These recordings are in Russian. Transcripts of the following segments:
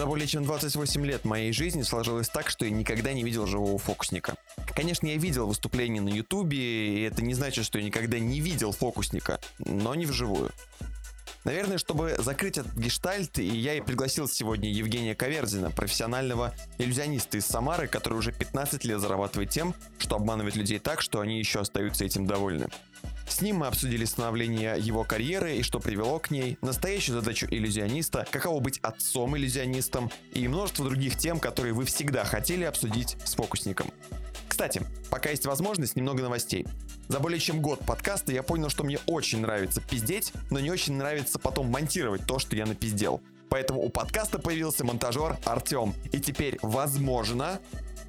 За более чем 28 лет моей жизни сложилось так, что я никогда не видел живого фокусника. Конечно, я видел выступления на ютубе, и это не значит, что я никогда не видел фокусника, но не вживую. Наверное, чтобы закрыть этот гештальт, я и пригласил сегодня Евгения Каверзина, профессионального иллюзиониста из Самары, который уже 15 лет зарабатывает тем, что обманывает людей так, что они еще остаются этим довольны. С ним мы обсудили становление его карьеры и что привело к ней, настоящую задачу иллюзиониста, каково быть отцом-иллюзионистом и множество других тем, которые вы всегда хотели обсудить с фокусником. Кстати, пока есть возможность, немного новостей. За более чем год подкаста я понял, что мне очень нравится пиздеть, но не очень нравится потом монтировать то, что я напиздел. Поэтому у подкаста появился монтажер Артем. И теперь, возможно,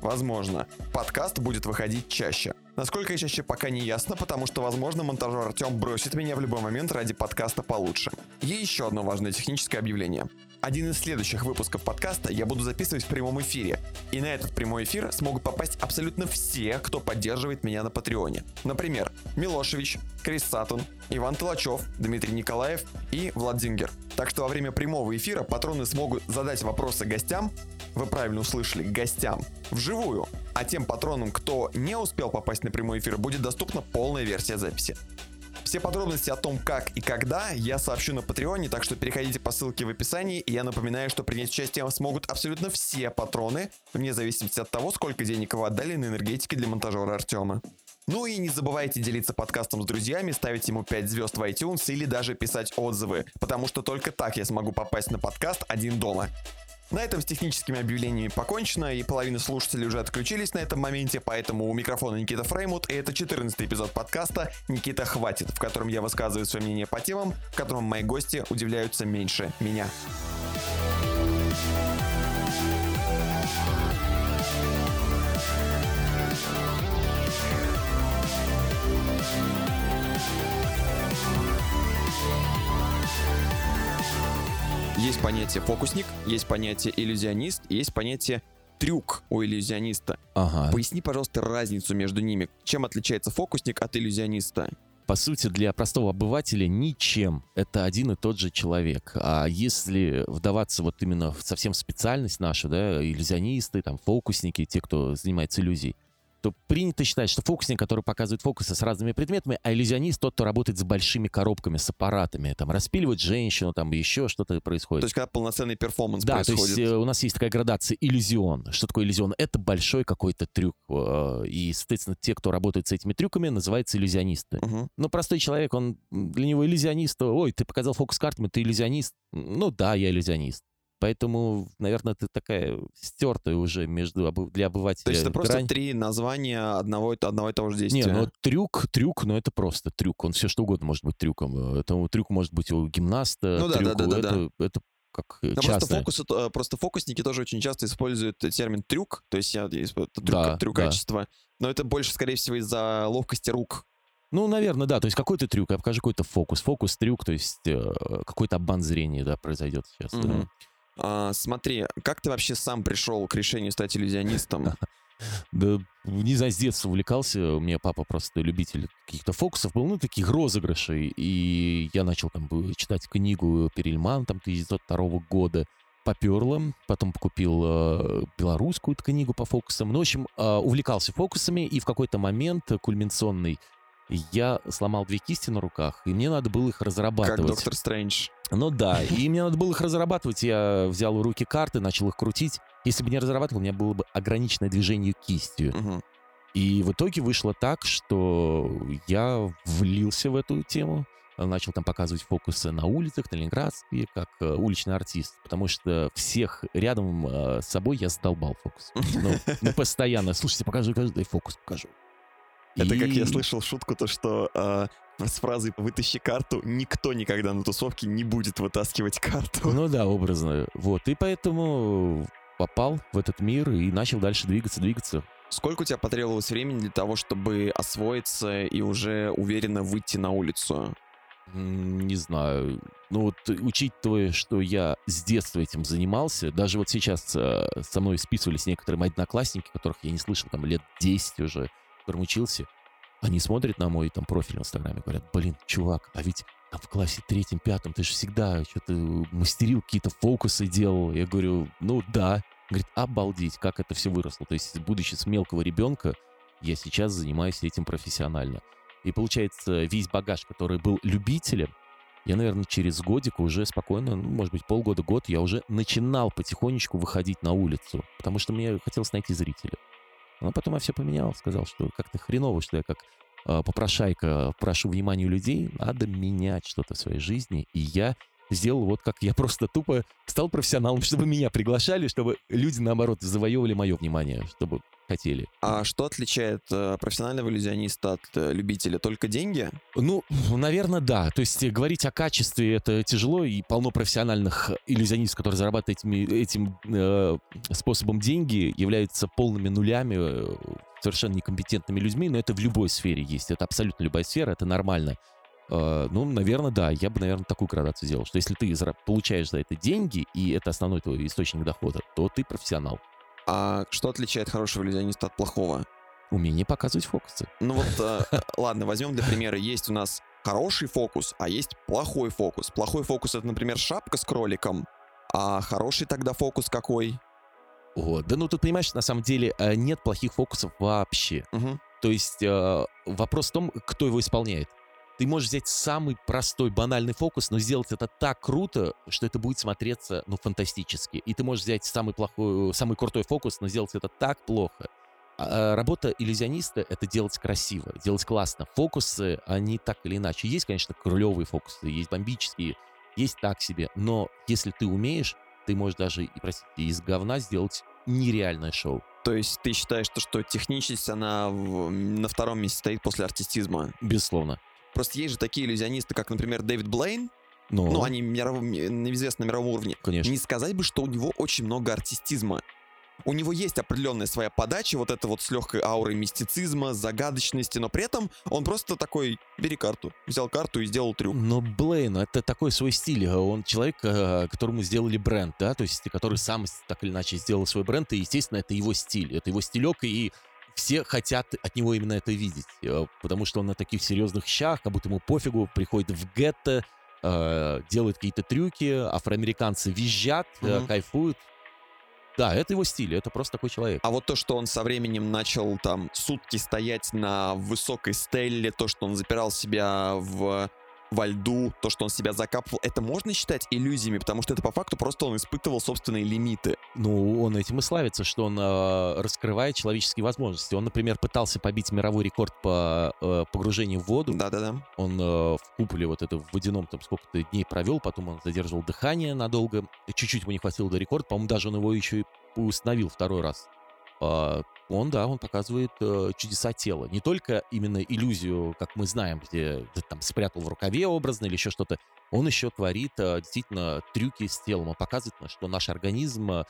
возможно, подкаст будет выходить чаще. Насколько чаще пока не ясно, потому что, возможно, монтажер Артем бросит меня в любой момент ради подкаста получше. И еще одно важное техническое объявление. Один из следующих выпусков подкаста я буду записывать в прямом эфире. И на этот прямой эфир смогут попасть абсолютно все, кто поддерживает меня на Патреоне. Например, Милошевич, Крис Сатун, Иван Толачев, Дмитрий Николаев и Влад Зингер. Так что во время прямого эфира патроны смогут задать вопросы гостям, вы правильно услышали, гостям, вживую. А тем патронам, кто не успел попасть на прямой эфир, будет доступна полная версия записи. Все подробности о том, как и когда, я сообщу на Патреоне, так что переходите по ссылке в описании, и я напоминаю, что принять участие смогут абсолютно все патроны, вне зависимости от того, сколько денег вы отдали на энергетики для монтажера Артема. Ну и не забывайте делиться подкастом с друзьями, ставить ему 5 звезд в iTunes или даже писать отзывы, потому что только так я смогу попасть на подкаст один дома. На этом с техническими объявлениями покончено, и половина слушателей уже отключились на этом моменте, поэтому у микрофона Никита Фреймут, и это 14 эпизод подкаста «Никита хватит», в котором я высказываю свое мнение по темам, в котором мои гости удивляются меньше меня. Есть понятие фокусник, есть понятие иллюзионист, есть понятие трюк у иллюзиониста. Ага. Поясни, пожалуйста, разницу между ними. Чем отличается фокусник от иллюзиониста? По сути, для простого обывателя ничем. Это один и тот же человек. А если вдаваться вот именно в совсем специальность нашу, да, иллюзионисты, там, фокусники, те, кто занимается иллюзией, то принято считать, что фокусник, который показывает фокусы с разными предметами, а иллюзионист тот, кто работает с большими коробками, с аппаратами, там распиливает женщину, там еще что-то происходит. То есть, когда полноценный перформанс да, происходит. то есть э, у нас есть такая градация иллюзион. Что такое иллюзион? Это большой какой-то трюк. э, И, соответственно, те, кто работает с этими трюками, называются иллюзионисты. Мгм. Но простой человек, он для него иллюзионист. Ой, ты показал фокус картами, ты иллюзионист. Ну да, я иллюзионист. Поэтому, наверное, ты такая стертая уже между для обывателя То есть это просто грань. три названия одного, одного и того же действия. Не, ну трюк, трюк, но это просто трюк. Он все что угодно может быть трюком. Это трюк может быть у гимнаста. Ну да, трюк, да, да, да, это, это как э, Да, просто, фокус, э, просто фокусники тоже очень часто используют термин трюк, то есть я, трюк, Да, трюкачество, но это больше, скорее всего, из-за ловкости рук. Ну, наверное, да. То есть какой-то трюк, я покажу какой-то фокус. Фокус, трюк, то есть э, какой-то обман зрения, да, произойдет сейчас. да. А, смотри, как ты вообще сам пришел к решению стать иллюзионистом? Да, не знаю, с детства увлекался. У меня папа просто любитель каких-то фокусов был, ну, таких розыгрышей. И я начал там читать книгу Перельман, там, 1902 года. Поперло, потом купил э, белорусскую книгу по фокусам. Ну, в общем, э, увлекался фокусами, и в какой-то момент кульминационный я сломал две кисти на руках, и мне надо было их Как разрабатывать. доктор Стрэндж. Ну да, и мне надо было их разрабатывать. Я взял в руки карты, начал их крутить. Если бы не разрабатывал, у меня было бы ограниченное движение кистью. Мгм. И в итоге вышло так, что я влился в эту тему, начал там показывать фокусы на улицах, на Ленинградске, как э, уличный артист, потому что всех рядом э, с собой я задолбал фокус. Ну, ну, постоянно. Слушайте, покажу, покажу, дай фокус покажу. Это как я слышал шутку, то что э, с фразой «вытащи карту» никто никогда на тусовке не будет вытаскивать карту. Ну да, образно. Вот. И поэтому попал в этот мир и начал дальше двигаться, двигаться. Сколько у тебя потребовалось времени для того, чтобы освоиться и уже уверенно выйти на улицу? Не знаю. Ну вот, учитывая, что я с детства этим занимался, даже вот сейчас э, со мной списывались некоторые мои одноклассники, которых я не слышал там лет 10 уже, которым учился. Они смотрят на мой там профиль в Инстаграме, говорят, блин, чувак, а ведь там в классе третьем, пятом ты же всегда что-то мастерил, какие-то фокусы делал. Я говорю, ну да. Говорит, обалдеть, как это все выросло. То есть, будучи с мелкого ребенка, я сейчас занимаюсь этим профессионально. И получается, весь багаж, который был любителем, я, наверное, через годик уже спокойно, ну, может быть, полгода-год, я уже начинал потихонечку выходить на улицу, потому что мне хотелось найти зрителя. Но потом я все поменял, сказал, что как-то хреново, что я как э, попрошайка прошу внимания людей, надо менять что-то в своей жизни. И я сделал вот как я просто тупо стал профессионалом, чтобы меня приглашали, чтобы люди, наоборот, завоевывали мое внимание, чтобы хотели. А что отличает э, профессионального иллюзиониста от э, любителя? Только деньги? Ну, наверное, да. То есть э, говорить о качестве это тяжело, и полно профессиональных иллюзионистов, которые зарабатывают этими, этим э, способом деньги, являются полными нулями, совершенно некомпетентными людьми, но это в любой сфере есть. Это абсолютно любая сфера, это нормально. Ну, наверное, да. Я бы, наверное, такую градацию сделал, что если ты получаешь за это деньги, и это основной твой источник дохода, то ты профессионал. А что отличает хорошего иллюзиониста от плохого? Умение показывать фокусы. Ну вот, э, ладно, возьмем для примера. Есть у нас хороший фокус, а есть плохой фокус. Плохой фокус — это, например, шапка с кроликом, а хороший тогда фокус какой? О, да ну тут, понимаешь, на самом деле э, нет плохих фокусов вообще. Угу. То есть э, вопрос в том, кто его исполняет. Ты можешь взять самый простой, банальный фокус, но сделать это так круто, что это будет смотреться, ну, фантастически. И ты можешь взять самый плохой, самый крутой фокус, но сделать это так плохо. А, а работа иллюзиониста — это делать красиво, делать классно. Фокусы, они так или иначе. Есть, конечно, крылевые фокусы, есть бомбические, есть так себе. Но если ты умеешь, ты можешь даже, и, простите, из говна сделать нереальное шоу. То есть ты считаешь, что, что техничность, она в, на втором месте стоит после артистизма? Безусловно. Просто есть же такие иллюзионисты, как, например, Дэвид Блейн, но... Ну, они миров... известны на мировом уровне. Конечно. Не сказать бы, что у него очень много артистизма. У него есть определенная своя подача, вот это вот с легкой аурой мистицизма, загадочности, но при этом он просто такой, бери карту, взял карту и сделал трюк. Но Блейн, это такой свой стиль, он человек, э, которому сделали бренд, да, то есть который сам так или иначе сделал свой бренд, и, естественно, это его стиль, это его стилек, и все хотят от него именно это видеть, э, потому что он на таких серьезных щах, как будто ему пофигу, приходит в гетто, э, делает какие-то трюки, афроамериканцы визжат, mm-hmm. кайфуют. Да, это его стиль, это просто такой человек. А вот то, что он со временем начал там сутки стоять на высокой стелле, то, что он запирал себя в во льду, то, что он себя закапывал, это можно считать иллюзиями, потому что это по факту просто он испытывал собственные лимиты. Ну, он этим и славится, что он э, раскрывает человеческие возможности. Он, например, пытался побить мировой рекорд по э, погружению в воду. Да-да-да. Он э, в куполе вот это в водяном там сколько-то дней провел, потом он задерживал дыхание надолго. Чуть-чуть ему не хватило до рекорда. По-моему, даже он его еще и установил второй раз. А, он, да, он показывает э, чудеса тела. Не только именно иллюзию, как мы знаем, где, где там спрятал в рукаве образно или еще что-то. Он еще творит э, действительно трюки с телом. Он показывает, что наш организм э,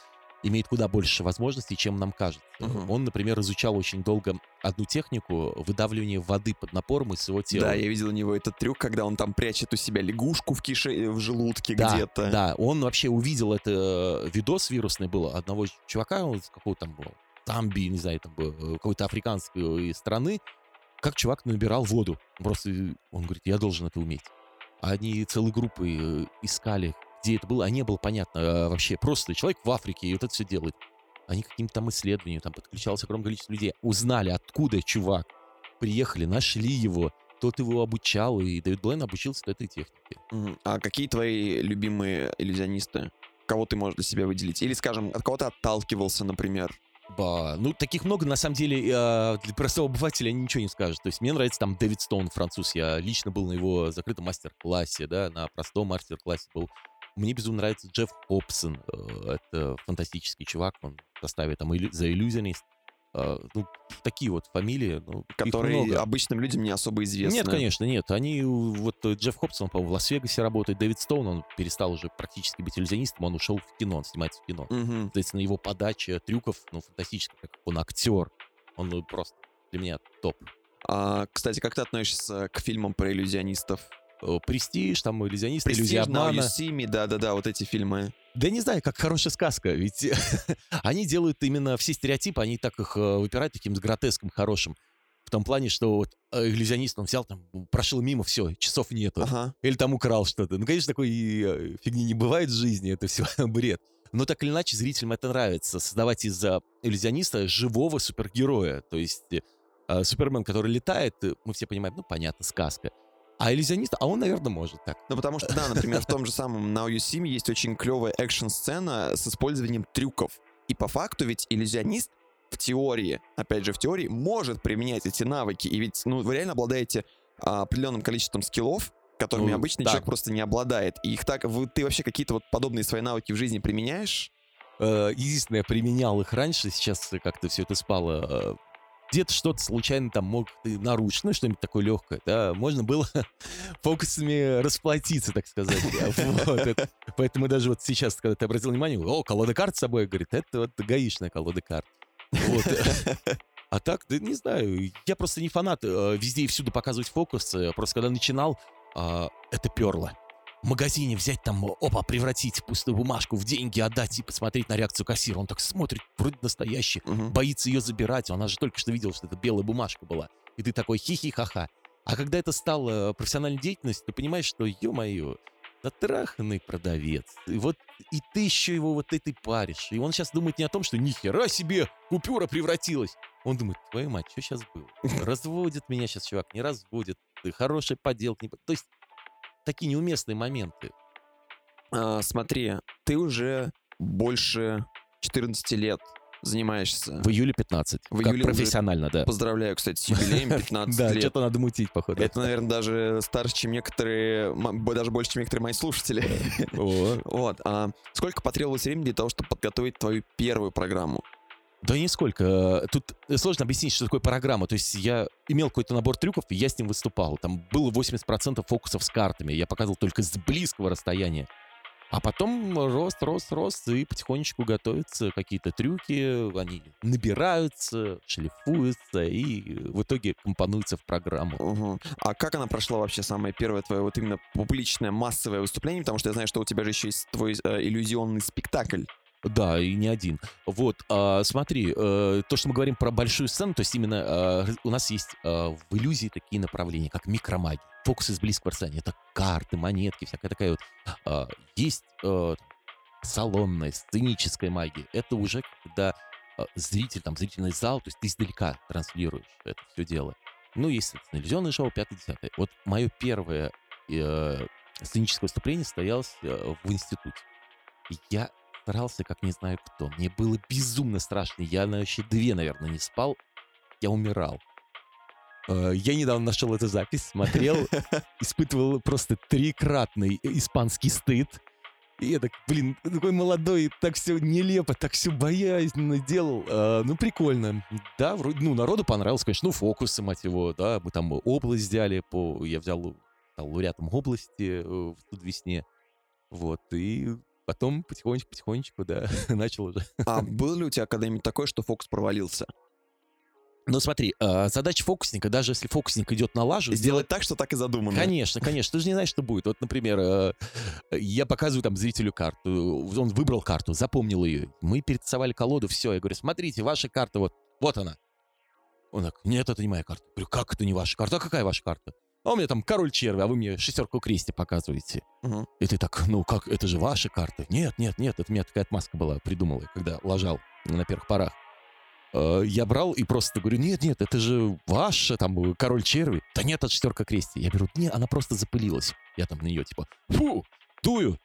имеет куда больше возможностей, чем нам кажется. Угу. Он, например, изучал очень долго одну технику выдавливания воды под напором из своего тела. Да, я видел у него этот трюк, когда он там прячет у себя лягушку в кише, в желудке да, где-то. Да, он вообще увидел это видос вирусный был одного чувака, он какого там было, Тамби, не знаю, там, э, какой-то африканской страны, как чувак набирал воду. Просто он говорит, я должен это уметь. Они целой группой э, искали, где это было, а не было понятно а вообще. Просто человек в Африке и вот это все делает. Они каким-то там исследованиям, там подключалось огромное количество людей, узнали, откуда чувак. Приехали, нашли его, тот его обучал, и Дэвид Блейн обучился этой технике. А какие твои любимые иллюзионисты? Кого ты можешь для себя выделить? Или, скажем, от кого ты отталкивался, например? Ну таких много, на самом деле, э, для простого обывателя ничего не скажет. То есть мне нравится там Дэвид Стоун, француз. Я лично был на его закрытом мастер-классе, да, на простом мастер-классе был. Мне безумно нравится Джефф Хобсон. Э, это фантастический чувак, он в составе там The Illusionist. А, ну, такие вот фамилии. Ну, Которые обычным людям не особо известны. Нет, конечно, нет. Они, вот э, Джефф Хобсон, по-моему, в Лас-Вегасе работает, Дэвид Стоун, он перестал уже практически быть иллюзионистом, он ушел в кино, он снимается в кино. Угу. Соответственно, его подача трюков, ну, фантастическая, как он актер. Он ну, просто для меня топ. А, кстати, как ты относишься к фильмам про иллюзионистов? Э, Престиж, там, иллюзионист, иллюзия обмана. да-да-да, вот эти фильмы. Да не знаю, как хорошая сказка, ведь они делают именно все стереотипы, они так их э, выпирают таким с гротеском хорошим. том плане, что вот э, иллюзионист, он взял там, прошел мимо, все, часов нету. Ага. Или там украл что-то. Ну, конечно, такой фигни не бывает в жизни, это все бред. Но так или иначе, зрителям это нравится. Создавать из-за иллюзиониста живого супергероя. То есть э, Супермен, который летает, мы все понимаем, ну, понятно, сказка. А иллюзионист, а он, наверное, может так. Ну, потому что, да, например, в том же самом Now You See Me есть очень клевая экшн-сцена с использованием трюков. И по факту ведь иллюзионист в теории, опять же, в теории, может применять эти навыки. И ведь, ну, вы реально обладаете а, определенным количеством скиллов, которыми Ну, обычный да. человек просто не обладает. И их так... вы- ты вообще какие-то вот подобные свои навыки в жизни применяешь? Э, Единственное, я применял их раньше, сейчас как-то все это спало. Где-то что-то случайно там мог ты нарушить, ну, что-нибудь такое легкое, да, можно было фокусами расплатиться, так сказать. Поэтому даже вот сейчас, когда ты обратил внимание, о, колода карт с собой, говорит, это вот гаишная колода карт. А так, да не знаю, я просто не фанат э, везде и всюду показывать фокус. э, Просто когда начинал, а, это перло. В магазине взять там, опа, превратить пустую бумажку в деньги, отдать и посмотреть на реакцию кассира. Он так смотрит, вроде настоящий, Мгм. боится ее забирать. Она же только что видела, что это белая бумажка была. И ты такой хихи-ха-ха. А когда это стало профессиональной деятельностью, ты понимаешь, что, ё-моё, затраханный продавец. И вот и ты еще его вот этой паришь. И он сейчас думает не о том, что нихера себе купюра превратилась. Он думает, твою мать, что сейчас было? Разводит меня сейчас чувак, не разводит. Ты Хорошая подделка. Не... То есть такие неуместные моменты. А, смотри, ты уже больше 14 лет занимаешься. В июле 15. В как июле уже- профессионально, да. Поздравляю, кстати, с юбилеем 15 Да, лет. что-то надо мутить, походу. Это, наверное, даже старше, чем некоторые, даже больше, чем некоторые мои слушатели. О, Вот. А сколько потребовалось времени для того, чтобы подготовить твою первую программу? Да нисколько. Тут сложно объяснить, что такое программа. То есть я имел какой-то набор трюков, и я с ним выступал. Там было 80% фокусов с картами. Я показывал только с близкого расстояния. А потом рост, рост, рост, и потихонечку готовятся какие-то трюки, они набираются, шлифуются, и в итоге компонуются в программу. Мгм. А как она прошла вообще самое первое твое вот именно публичное массовое выступление? Потому что я знаю, что у тебя же еще есть твой э, иллюзионный спектакль. Да, и не один. Вот, а, смотри, э, то, что мы говорим про большую сцену, то есть именно раз- у нас есть а, в иллюзии такие направления, как микромагия, фокусы с близкого расстояния, это карты, монетки, всякая такая вот. А, есть э, салонная, сценическая магия. Это уже когда а, зритель, там, зрительный зал, то есть ты издалека транслируешь это все дело. Ну, есть, иллюзионное шоу, 5-10. Вот мое первое э, сценическое выступление состоялось э, в институте. Я старался, как не знаю кто. Мне было безумно страшно. Я на вообще две, наверное, не спал. Я умирал. Э, Я недавно нашел эту запись, смотрел, испытывал просто трикратный испанский стыд. И я так, блин, такой молодой, так все нелепо, так все боязненно делал. А, ну, прикольно. Да, вроде, ну, народу понравилось, конечно, ну, фокусы, мать его, да, мы там область взяли, по, я взял, стал лауреатом области э, в тут весне. Вот, и потом потихонечку-потихонечку, да, начал уже. А было ли у тебя когда-нибудь такое, что фокус провалился? Ну, смотри, а, задача фокусника, даже если фокусник идет на лажу, Сделать так, что так и задумано. Конечно, конечно. Ты же не знаешь, что будет. Вот, например, э, я показываю там зрителю карту. Он выбрал карту, запомнил ее. Мы перетасовали колоду, все. Я говорю, смотрите, ваша карта вот, вот она. Он так, нет, это не моя карта. Я говорю, как это не ваша карта? А какая ваша карта? А у меня там король черви, а вы мне шестерку крести показываете. Мгм. И ты так, ну как, это же ваша карта. Нет, нет, нет, это у меня такая отмазка была, придумала, когда лажал на первых порах. Э, Я брал и просто говорю, нет, нет, это же ваша, там, король черви. Да нет, это шестерка крести. Я беру, не, она просто запылилась. Я там на нее, типа, фу, дую.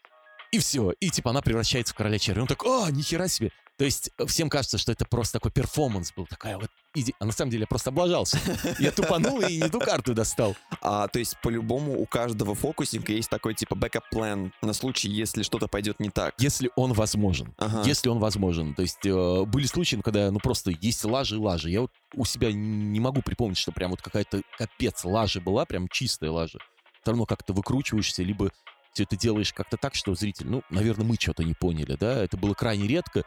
И все. И, типа, она превращается в короля черви. Он так, а, нихера себе. То есть э, всем кажется, что это просто такой перформанс был. Такая вот иди. А на самом деле я просто облажался. Я тупанул и не ту карту достал. А, то есть, по-любому, у каждого фокусника есть такой, типа, backup-план на случай, если что-то пойдет не так. Если он возможен. Ага. Если он возможен. То есть э, были случаи, ну, когда ну просто есть лажи и лажи. Я вот у себя не могу припомнить, что прям вот какая-то капец лажа была, прям чистая лажа. Все равно как-то выкручиваешься, либо все это делаешь как-то так, что зритель, ну, наверное, мы что-то не поняли, да, это было крайне редко,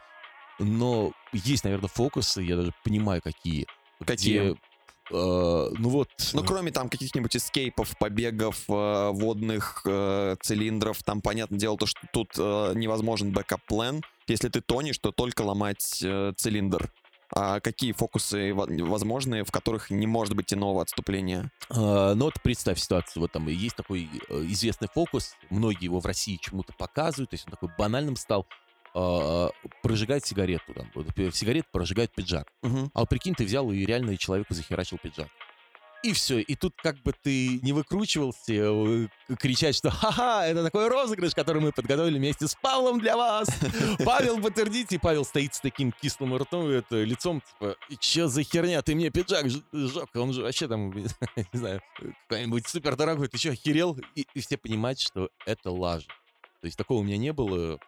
но есть, наверное, фокусы, я даже понимаю, какие. Какие? Где, э, ну вот... Ну, кроме там каких-нибудь эскейпов, побегов, э, водных э, цилиндров, там, понятное дело, то, что тут э, невозможен backup-план. Если ты тонешь, то только ломать э, цилиндр. А какие фокусы возможны, в которых не может быть иного отступления? А, ну вот представь ситуацию, вот там есть такой э, известный фокус, многие его в России чему-то показывают, то есть он такой банальным стал, а, прожигает сигарету, там, сигарет прожигает пиджак. Угу. А вот прикинь, ты взял и реально человеку захерачил пиджак. И все. И тут как бы ты не выкручивался, э, кричать, что ха-ха, это такой розыгрыш, который мы подготовили вместе с Павлом для вас. Павел, подтвердите. Павел стоит с таким кислым ртом, это, лицом, типа, и че за херня, ты мне пиджак сжег, он же вообще там, не знаю, какой-нибудь супер дорогой, ты что, охерел? И, и все понимают, что это лажа. То есть такого у меня не было.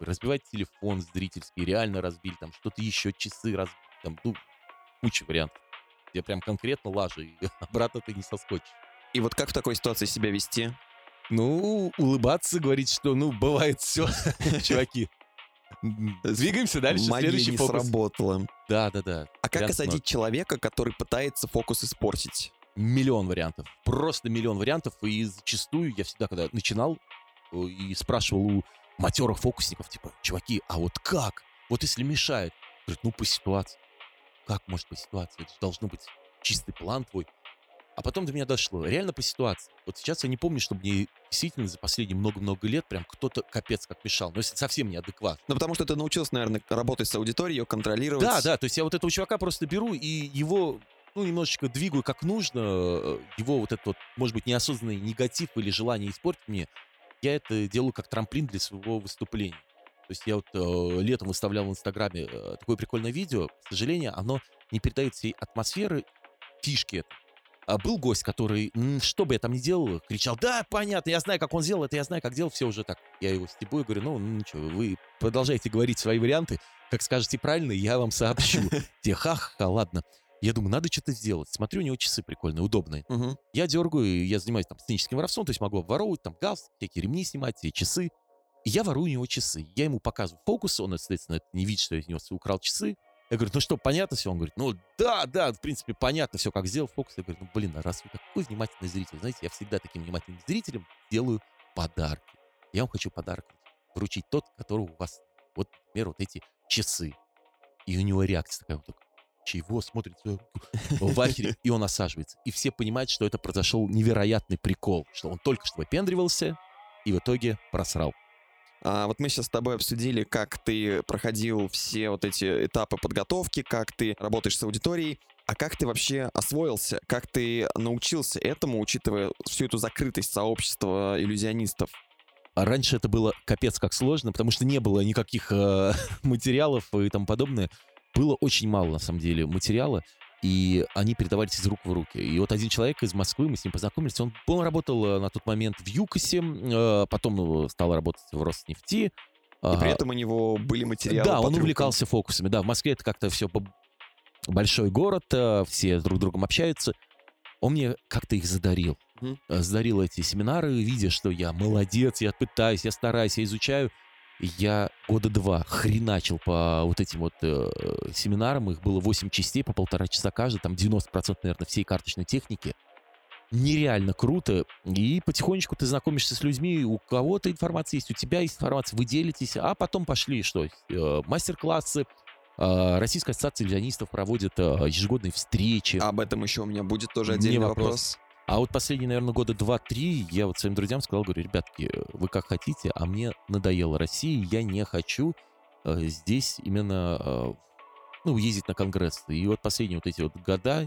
Разбивать телефон зрительский, реально разбили, там что-то еще, часы разбили, там, ну, куча вариантов где прям конкретно лажа, и обратно ты не соскочишь. И вот как в такой ситуации себя вести? Ну, улыбаться, говорить, что, ну, бывает все, чуваки. Двигаемся дальше. Магия Следующий не фокус. сработала. Да, да, да. А как осадить человека, который пытается фокус испортить? Миллион вариантов. Просто миллион вариантов. И зачастую я всегда, когда начинал э, и спрашивал у матерых фокусников, типа, чуваки, а вот как? Вот если мешает? Говорит, ну, по ситуации как может по ситуации? Это же должно быть чистый план твой. А потом до меня дошло. Реально по ситуации. Вот сейчас я не помню, чтобы мне действительно за последние много-много лет прям кто-то капец как мешал. Но если совсем неадекват. Ну, потому что ты научился, наверное, работать с аудиторией, ее контролировать. Да, да. То есть я вот этого чувака просто беру и его ну, немножечко двигаю как нужно, э, его вот этот вот, может быть, неосознанный негатив или желание испортить мне, я это делаю как трамплин для своего выступления. То есть я вот э, летом выставлял в Инстаграме э, такое прикольное видео. К сожалению, оно не передает всей атмосферы, фишки. А был гость, который, что бы я там ни делал, кричал, да, понятно, я знаю, как он сделал это, я знаю, как делал, все уже так. Я его стебу и говорю, ну, ну ничего, вы продолжайте говорить свои варианты, как скажете правильно, я вам сообщу. Те, ха-ха, ладно. Я думаю, надо что-то сделать. Смотрю, у него часы прикольные, удобные. Угу. Я дергаю, я занимаюсь там сценическим воровством, то есть могу обворовывать, там газ, всякие ремни снимать, и часы. И я ворую у него часы. Я ему показываю фокус, он, соответственно, не видит, что я из него украл часы. Я говорю, ну что, понятно все? Он говорит, ну да, да, в принципе, понятно все, как сделал фокус. Я говорю, ну блин, а раз вы такой внимательный зритель, знаете, я всегда таким внимательным зрителем делаю подарки. Я вам хочу подарок вручить тот, который у вас, вот, например, вот эти часы. И у него реакция такая вот, чего смотрит в ахере, и он осаживается. И все понимают, что это произошел невероятный прикол, что он только что выпендривался и в итоге просрал. А, вот мы сейчас с тобой обсудили, как ты проходил все вот эти этапы подготовки, как ты работаешь с аудиторией. А как ты вообще освоился? Как ты научился этому, учитывая всю эту закрытость сообщества иллюзионистов? А раньше это было капец как сложно, потому что не было никаких э, материалов и тому подобное. Было очень мало, на самом деле, материала и они передавались из рук в руки. И вот один человек из Москвы, мы с ним познакомились, он, он работал э, на тот момент в ЮКОСе, э, потом ну, стал работать в Роснефти. И при этом у него были материалы Да, он увлекался фокусами, да, в Москве это как-то все большой город, э, все друг с другом общаются. Он мне как-то их задарил. Mm-hmm. Задарил эти семинары, видя, что я молодец, я пытаюсь, я стараюсь, я изучаю я года два хреначил по вот этим вот э, семинарам. Их было 8 частей по полтора часа каждый. Там 90%, наверное, всей карточной техники. Нереально круто. И потихонечку ты знакомишься с людьми. У кого-то информация есть, у тебя есть информация. Вы делитесь. А потом пошли что? Э, мастер-классы. Э, Российская ассоциация иллюзионистов проводит э, ежегодные встречи. Об этом еще у меня будет тоже отдельный вопрос. вопрос. А вот последние, наверное, года два-три я вот своим друзьям сказал, говорю, ребятки, вы как хотите, а мне надоело Россия, я не хочу э, здесь именно, э, ну, ездить на конгресс. И вот последние вот эти вот года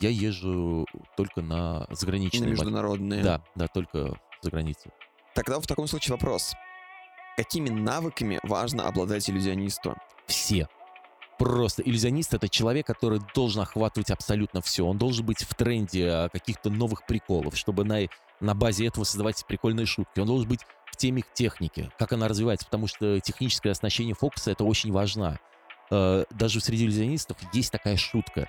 я езжу только на заграничные. На международные. Да, да, только за границу. Тогда в таком случае вопрос. Какими навыками важно обладать иллюзионисту? Все просто иллюзионист это человек, который должен охватывать абсолютно все. Он должен быть в тренде а, каких-то новых приколов, чтобы на, на базе этого создавать прикольные шутки. Он должен быть в теме техники, как она развивается, потому что техническое оснащение фокуса это очень важно. А, даже среди иллюзионистов есть такая шутка.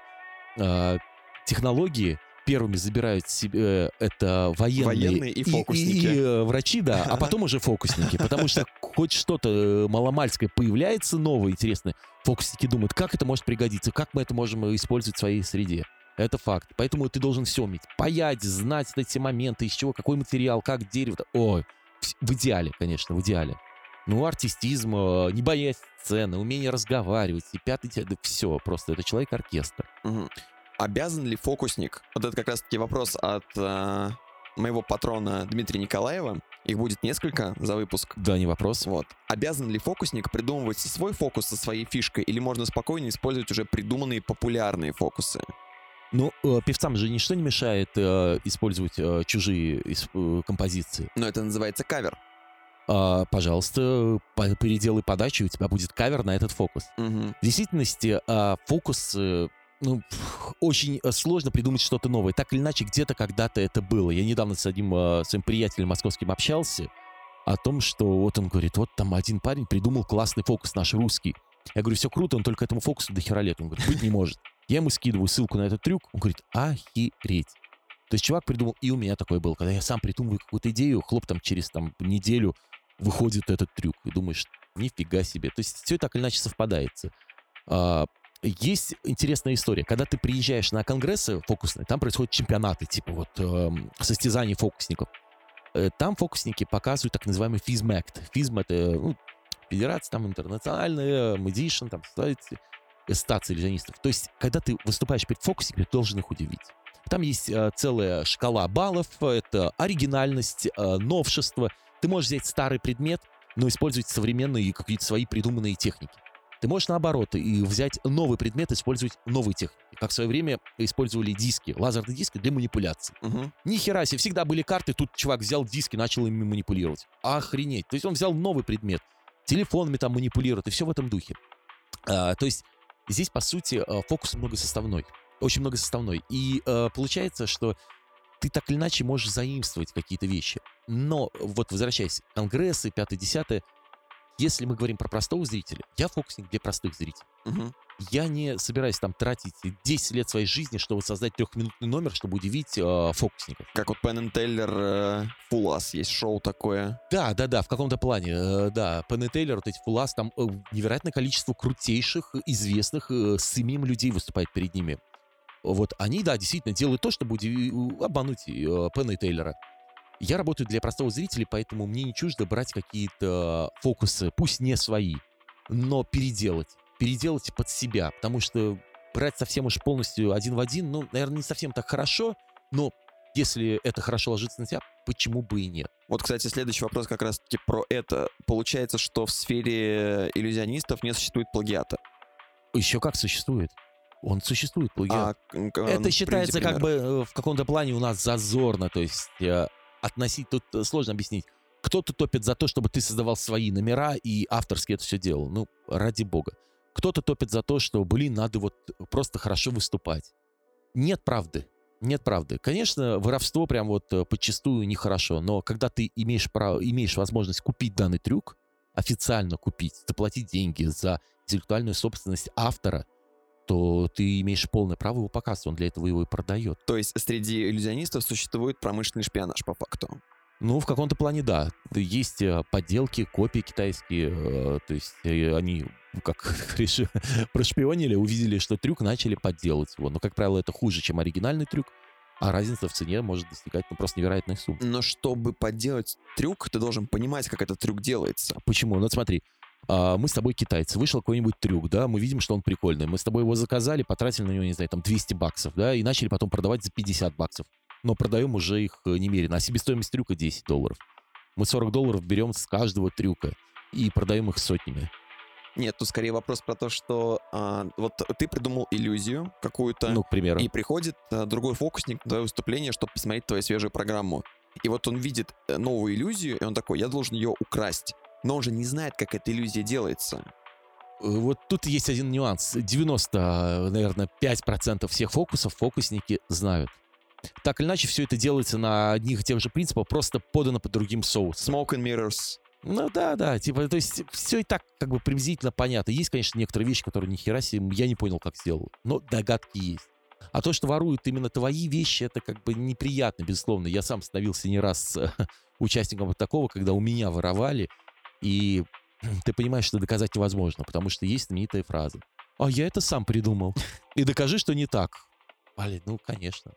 А, технологии первыми забирают себе э, это военные, военные и фокусники. И, и, и э, врачи, да, а потом уже фокусники. Потому что хоть что-то э, маломальское появляется новое, интересное, фокусники думают, как это может пригодиться, как мы это можем использовать в своей среде. Это факт. Поэтому ты должен все уметь. Паять, знать эти моменты, из чего, какой материал, как дерево. Ой, в идеале, конечно, в идеале. Ну, артистизм, не боясь сцены, умение разговаривать, и пятый, да все, просто это человек-оркестр. Мгм. Обязан ли фокусник? Вот это как раз-таки вопрос от э, моего патрона Дмитрия Николаева. Их будет несколько за выпуск. Да, не вопрос. Вот. Обязан ли фокусник придумывать свой фокус со своей фишкой, или можно спокойно использовать уже придуманные популярные фокусы? Ну, э, певцам же ничто не мешает э, использовать э, чужие э, композиции. Но это называется кавер. А, пожалуйста, по- переделай подачу, и у тебя будет кавер на этот фокус. Мгм. В действительности, а, фокус, э, ну, очень э, сложно придумать что-то новое. Так или иначе, где-то когда-то это было. Я недавно с одним э, своим приятелем московским общался о том, что вот он говорит, вот там один парень придумал классный фокус наш русский. Я говорю, все круто, он только этому фокусу до хера лет. Он говорит, быть не может. Я ему скидываю ссылку на этот трюк, он говорит, охереть. То есть чувак придумал, и у меня такое было, когда я сам придумываю какую-то идею, хлоп, там через там неделю выходит этот трюк, и думаешь, нифига себе. То есть все так или иначе совпадается. А, есть интересная история. Когда ты приезжаешь на конгрессы фокусные, там происходят чемпионаты, типа вот эм, состязаний фокусников. Э, Там фокусники показывают так называемый физмэкт. Физм — это ну, федерация там интернациональная, медишн, там, знаете, стация иллюзионистов. То есть, когда ты выступаешь перед фокусниками, ты должен их удивить. Там есть э, целая шкала баллов, это оригинальность, э, новшество. Ты можешь взять старый предмет, но использовать современные какие-то свои придуманные техники. Ты можешь наоборот и взять новый предмет, использовать новые техники. Как в свое время использовали диски, лазерные диски для манипуляций. Мгм. Ни хера себе, всегда были карты, тут чувак взял диски, начал ими манипулировать. Охренеть. То есть он взял новый предмет, телефонами там манипулирует, и все в этом духе. А, то есть здесь, по сути, а, фокус многосоставной. Очень многосоставной. И а, получается, что ты так или иначе можешь заимствовать какие-то вещи. Но вот возвращаясь, конгрессы, 5-10, если мы говорим про простого зрителя, я фокусник для простых зрителей. Мгм. Я не собираюсь там тратить 10 лет своей жизни, чтобы создать трехминутный номер, чтобы удивить э, фокусников. Как вот Penn Тейлор э, Full Us есть шоу такое. Да, да, да, в каком-то плане, э, да. Пенн и Тейлор, вот эти фулас, там э, невероятное количество крутейших, э, известных, э, с именем людей выступает перед ними. Вот они, да, действительно делают то, чтобы удиви- у- обмануть э, Пенна и Тейлора. Я работаю для простого зрителя, поэтому мне не чуждо брать какие-то фокусы, пусть не свои, но переделать. Переделать под себя, потому что брать совсем уж полностью один в один, ну, наверное, не совсем так хорошо, но если это хорошо ложится на тебя, почему бы и нет? Вот, кстати, следующий вопрос как раз-таки про это. Получается, что в сфере иллюзионистов не существует плагиата. Еще как существует. Он существует, плагиат. А, Это ну, считается как бы э, в каком-то плане у нас зазорно, то есть э, относить тут э, сложно объяснить. Кто-то топит за то, чтобы ты создавал свои номера и авторски это все делал. Ну, ради бога. Кто-то топит за то, что, блин, надо вот просто хорошо выступать. Нет правды. Нет правды. Конечно, воровство прям вот э, подчастую нехорошо, но когда ты имеешь, право, имеешь возможность купить данный трюк, официально купить, заплатить деньги за интеллектуальную собственность автора, то ты имеешь полное право его показывать, он для этого его и продает. То есть среди иллюзионистов существует промышленный шпионаж по факту. Ну, в каком-то плане, да. Есть э, подделки, копии китайские, э, то есть э, они, ну, как говоришь, прошпионили, увидели, что трюк, начали подделать его. Но, как правило, это хуже, чем оригинальный трюк, а разница в цене может достигать ну, просто невероятных сумм. Но чтобы подделать трюк, ты должен понимать, как этот трюк делается. Почему? Ну, вот смотри, а, мы с тобой китайцы, вышел какой-нибудь трюк, да, мы видим, что он прикольный. Мы с тобой его заказали, потратили на него, не знаю, там 200 баксов, да, и начали потом продавать за 50 баксов. Но продаем уже их э, немерено. А себестоимость трюка 10 долларов. Мы 40 долларов берем с каждого трюка и продаем их сотнями. Нет, тут скорее вопрос про то, что а, вот ты придумал иллюзию какую-то, Ну, к примеру. и приходит а, другой фокусник на твое выступление, чтобы посмотреть твою свежую программу. И вот он видит э, новую иллюзию, и он такой, я должен ее украсть. Но он же не знает, как эта иллюзия делается. Э, Вот тут есть один нюанс. 90, наверное, 5% всех фокусов фокусники знают. Так или иначе, все это делается на одних и тех же принципах, просто подано под другим соусом. Smoke and Mirrors. Ну да, да, типа, то есть все и так как бы приблизительно понятно. Есть, конечно, некоторые вещи, которые ни хера себе я не понял, как сделал, но догадки есть. А то, что воруют именно твои вещи, это как бы неприятно, безусловно. Я сам становился не раз э, участником вот такого, когда у меня воровали, и ты понимаешь, что доказать невозможно, потому что есть знаменитая фраза. А я это сам придумал. И докажи, что не так. Блин, ну, конечно.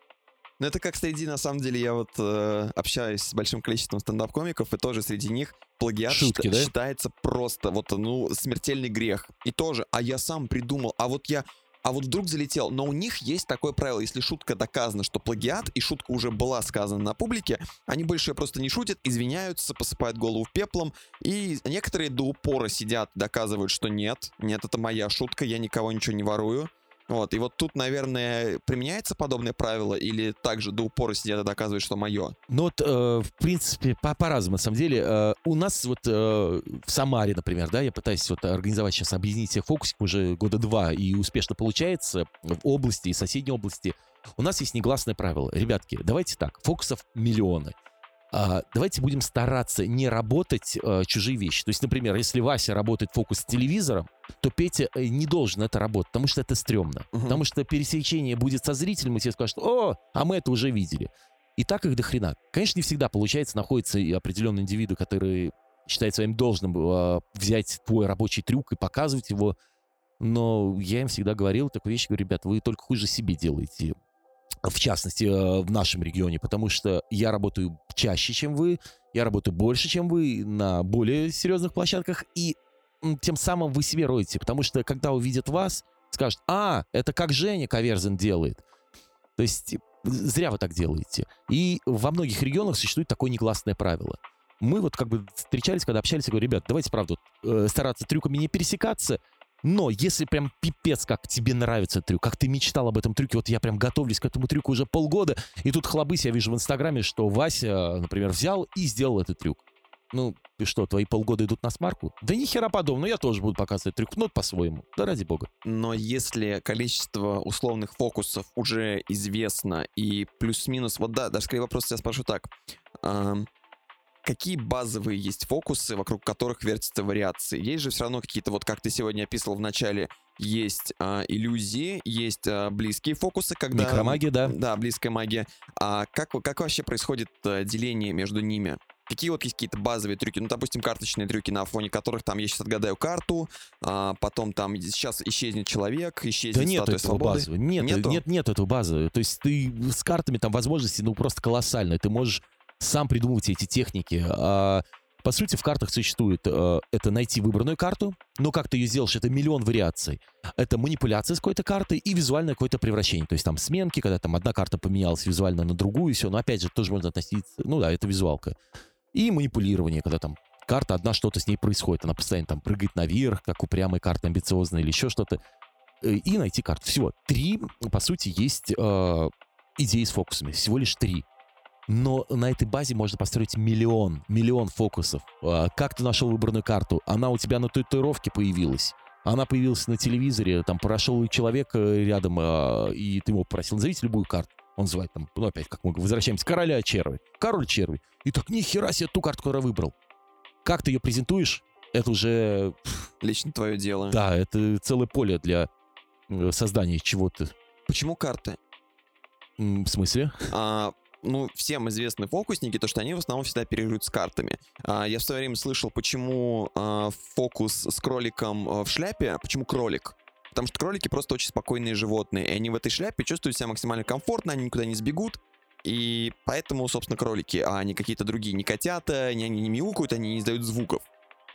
Ну, это как среди, на самом деле, я вот э, общаюсь с большим количеством стендап-комиков, и тоже среди них плагиат Шутки, да? считается просто вот, ну, смертельный грех. И тоже, а я сам придумал, а вот я, а вот вдруг залетел. Но у них есть такое правило, если шутка доказана, что плагиат, и шутка уже была сказана на публике, они больше просто не шутят, извиняются, посыпают голову пеплом, и некоторые до упора сидят, доказывают, что нет, нет, это моя шутка, я никого ничего не ворую. Вот, и вот тут, наверное, применяется подобное правило, или также до упора сидят и доказывают, что мое? Ну вот, э, в принципе, по- по-разному, на самом деле. Э, у нас вот э, в Самаре, например, да, я пытаюсь вот организовать сейчас, объединить всех фокусиков уже года два, и успешно получается в области и соседней области. У нас есть негласное правило. Ребятки, давайте так, фокусов миллионы. А, давайте будем стараться не работать э, чужие вещи. То есть, например, если Вася работает фокус с телевизором, то Петя э, не должен это работать, потому что это стрёмно. Мгм. Потому что пересечение будет со зрителем, и тебе скажут, о, а мы это уже видели. И так их до хрена. Конечно, не всегда получается, находятся и определенные индивиды, которые считают своим должным э, взять твой рабочий трюк и показывать его. Но я им всегда говорил такую вещь, говорю, ребят, вы только хуже себе делаете. В частности, э, в нашем регионе, потому что я работаю чаще, чем вы, я работаю больше, чем вы на более серьезных площадках, и тем самым вы себе роете, потому что когда увидят вас, скажут, а, это как Женя Каверзин делает. То есть зря вы так делаете. И во многих регионах существует такое негласное правило. Мы вот как бы встречались, когда общались, я говорю, ребят, давайте, правда, э, стараться трюками не пересекаться, но если прям пипец, как тебе нравится трюк, как ты мечтал об этом трюке, вот я прям готовлюсь к этому трюку уже полгода, и тут хлобысь, я вижу в Инстаграме, что Вася, например, взял и сделал этот трюк. Ну, и что, твои полгода идут на смарку? Да ни хера подобного, я тоже буду показывать трюк, но по-своему. Да ради бога. Но если количество условных фокусов уже известно и плюс-минус, вот да, даже скорее вопрос я спрошу так. Какие базовые есть фокусы, вокруг которых вертятся вариации? Есть же все равно какие-то, вот как ты сегодня описывал в начале, есть а, иллюзии, есть а, близкие фокусы, когда... Микромагия, да. Да, близкая магия. А как, как вообще происходит а, деление между ними? Какие вот есть какие-то базовые трюки? Ну, допустим, карточные трюки, на фоне которых там я сейчас отгадаю карту, а потом там сейчас исчезнет человек, исчезнет Да нет этого свободы. базы. Нет, Нету? нет, нет этого базы. То есть ты с картами там возможности, ну, просто колоссальные. Ты можешь сам придумывать эти техники. А, по сути, в картах существует э, это найти выбранную карту, но как ты ее сделаешь, это миллион вариаций. Это манипуляция с какой-то картой и визуальное какое-то превращение. То есть там сменки, когда там одна карта поменялась визуально на другую, и все. Но опять же, тоже можно относиться, ну да, это визуалка. И манипулирование, когда там карта одна, что-то с ней происходит. Она постоянно там прыгает наверх, как упрямая карта, амбициозная или еще что-то. Э, И найти карту. Всего три, по сути, есть э, идеи с фокусами. Всего лишь три. Но на этой базе можно построить миллион, миллион фокусов. А, Как ты нашел выбранную карту? Она у тебя на татуировке появилась. Она появилась на телевизоре, там прошел человек э, рядом, а, и ты его попросил, назовите любую карту. Он называет там, ну опять, как мы возвращаемся, короля черви. Король черви. И так, нихера себе ту карту, которую выбрал. Как ты ее презентуешь, это уже, Лично твое дело. да, это целое поле для э, создания чего-то. Почему карты? В смысле? А, ну, всем известны фокусники, то, что они в основном всегда оперируют с картами. А, я в свое время слышал, почему а, фокус с кроликом а, в шляпе, почему кролик? Потому что кролики просто очень спокойные животные, и они в этой шляпе чувствуют себя максимально комфортно, они никуда не сбегут, и поэтому, собственно, кролики, а не какие-то другие, не котята, они, они не мяукают, они не издают звуков.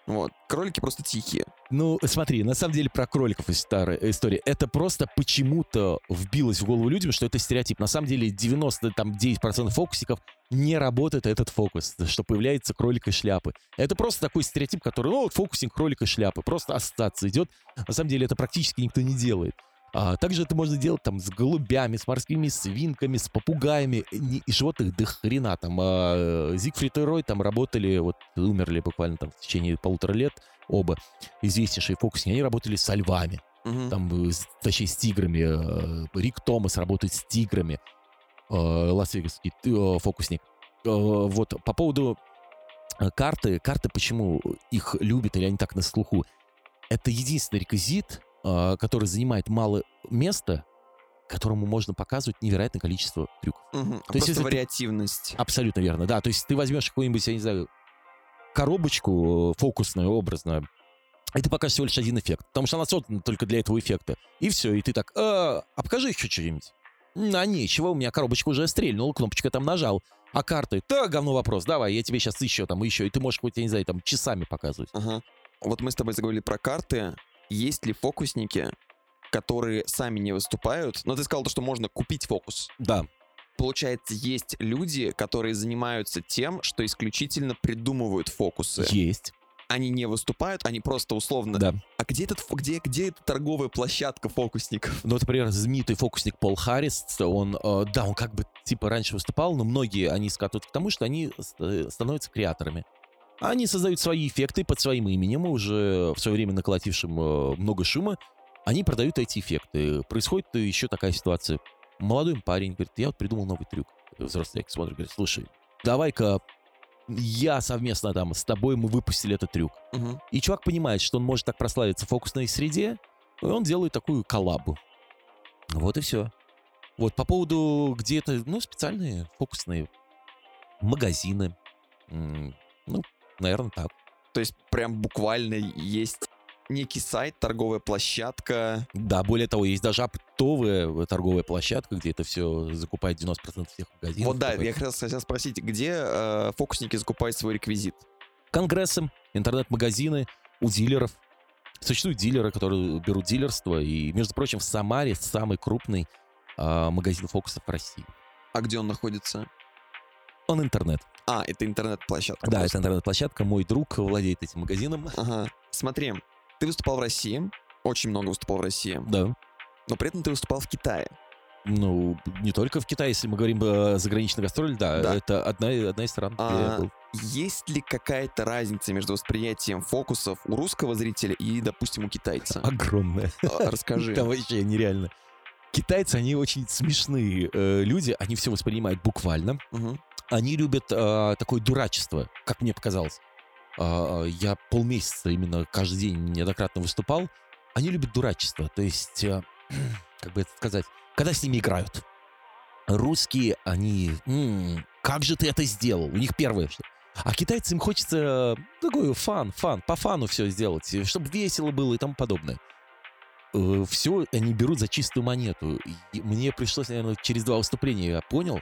Вот. Кролики просто тихие. Ну, смотри, на самом деле про кроликов есть старая история. Это просто почему-то вбилось в голову людям, что это стереотип. На самом деле 99% фокусиков не работает этот фокус, что появляется кролик и шляпы. Это просто такой стереотип, который, ну, фокусинг кролик и шляпы. Просто ассоциация идет. На самом деле это практически никто не делает. А, также это можно делать там с голубями, с морскими свинками, с попугаями и, и животных до хрена. Там а, Зигфрид и Рой там работали, вот умерли буквально там в течение полутора лет оба известнейшие фокусники, они работали со львами, Мгм. там, э, точнее, с тиграми. э, Рик Томас работает с тиграми, э, лас-вегасский э, фокусник. Э, Вот, по поводу э, карты, карты, почему их любят или они так на слуху, это единственный реквизит, э, который занимает мало места, которому можно показывать невероятное количество трюков. Мгм. есть, Просто если ты- вариативность. Абсолютно верно, да. То есть ты возьмешь какую-нибудь, я не знаю, коробочку э, фокусную, образную, и ты покажешь всего лишь один эффект, потому что она создана только для этого эффекта. И все, и ты так, а, а покажи еще что-нибудь. А нечего, у меня коробочка уже стрельнула, кнопочку я там нажал. А карты? Да, говно вопрос, давай, я тебе сейчас еще там, еще. И ты можешь хоть, я не знаю, там часами показывать. Ага. Вот мы с тобой заговорили про карты. Есть ли фокусники, которые сами не выступают? Но ты сказал то, что можно купить фокус. Да. Получается, есть люди, которые занимаются тем, что исключительно придумывают фокусы. Есть. Они не выступают, они просто условно... Да. А где, этот, где, где эта торговая площадка фокусников? Ну, вот, например, знаменитый фокусник Пол Харрис, он, э, да, он как бы типа раньше выступал, но многие они скатывают к тому, что они ст- становятся креаторами. Они создают свои эффекты под своим именем, уже в свое время наколотившим э, много шума. Они продают эти эффекты. Происходит еще такая ситуация. Молодой парень говорит, я вот придумал новый трюк. Взрослый смотрит, говорит, слушай, давай-ка я совместно там с тобой мы выпустили этот трюк. Мгм. И чувак понимает, что он может так прославиться в фокусной среде, и он делает такую коллабу. Вот и все. Вот по поводу где-то, ну, специальные фокусные магазины. Ну, наверное, так. То есть прям буквально есть некий сайт, торговая площадка. Да, более того, есть даже оптовая э, торговая площадка, где это все закупает 90% всех магазинов. вот да, я раз хотел спросить, где э, фокусники закупают свой реквизит? Конгрессы, интернет-магазины, у дилеров. Существуют дилеры, которые берут дилерство. И, между прочим, в Самаре самый крупный а, магазин фокусов в России. А где он находится? Он интернет. А, это интернет-площадка. Да, просто. это интернет-площадка. Мой друг владеет этим магазином. Ага. Смотри, ты выступал в России, очень много выступал в России, Да. но при этом ты выступал в Китае. Ну, не только в Китае, если мы говорим о заграничной гастроль, да, Да. это одна, одна из стран, где я А, был. Есть ли какая-то разница между восприятием фокусов у русского зрителя и, допустим, у китайца? Огромная. А, Расскажи. Там вообще нереально. Китайцы, они очень смешные э, люди, они все воспринимают буквально. Они любят э, такое дурачество, как мне показалось. А, я полмесяца именно каждый день неоднократно выступал. Они любят дурачество, то есть, э, как бы это сказать, когда с ними играют. Русские, они, «М, как же ты это сделал? У них первое что. А китайцам хочется э, такой фан, фан, по фану все сделать, чтобы весело было и тому подобное. Все они берут за чистую монету. И мне пришлось, наверное, через два выступления я понял,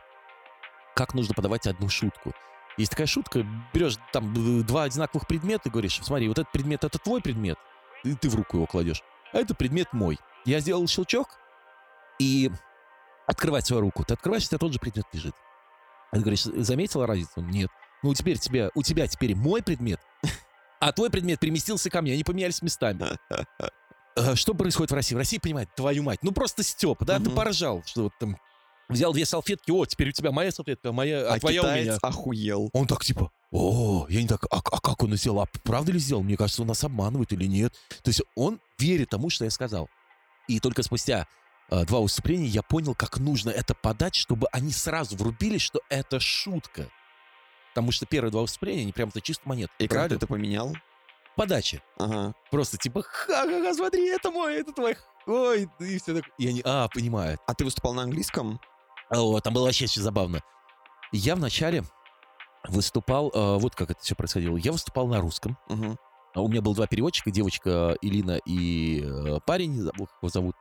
как нужно подавать одну шутку. Есть такая шутка, берешь там два одинаковых предмета и говоришь, смотри, вот этот предмет — это твой предмет, и ты в руку его кладешь, а это предмет мой. Я сделал щелчок, и открывать свою руку. Ты открываешь, у тебя тот же предмет лежит. А ты говоришь, заметила разницу? Нет. Ну, теперь тебе, у тебя теперь мой предмет, а твой предмет переместился ко мне, они поменялись местами. Э, Что происходит в России? В России понимает, твою мать, ну просто Степ, да, ты поржал, что вот там взял две салфетки, о, теперь у тебя моя салфетка, моя, а, А твоя у меня. охуел. Он так типа, о, я не так, а, а как он сделал? А правда ли сделал? Мне кажется, он нас обманывает или нет. То есть он верит тому, что я сказал. И только спустя э, два выступления я понял, как нужно это подать, чтобы они сразу врубились, что это шутка. Потому что первые два выступления, они прям-то чисто монет. И как ты это поменял? Подача. Ага. Просто типа, ха-ха-ха, смотри, это мой, это твой. Ой, и все так. И они, а, понимают. А ты выступал на английском? О, там было вообще очень забавно. Я вначале выступал, э, вот как это все происходило. Я выступал на русском. А У меня было два переводчика, девочка Илина и э, парень, забыл, как его зовут.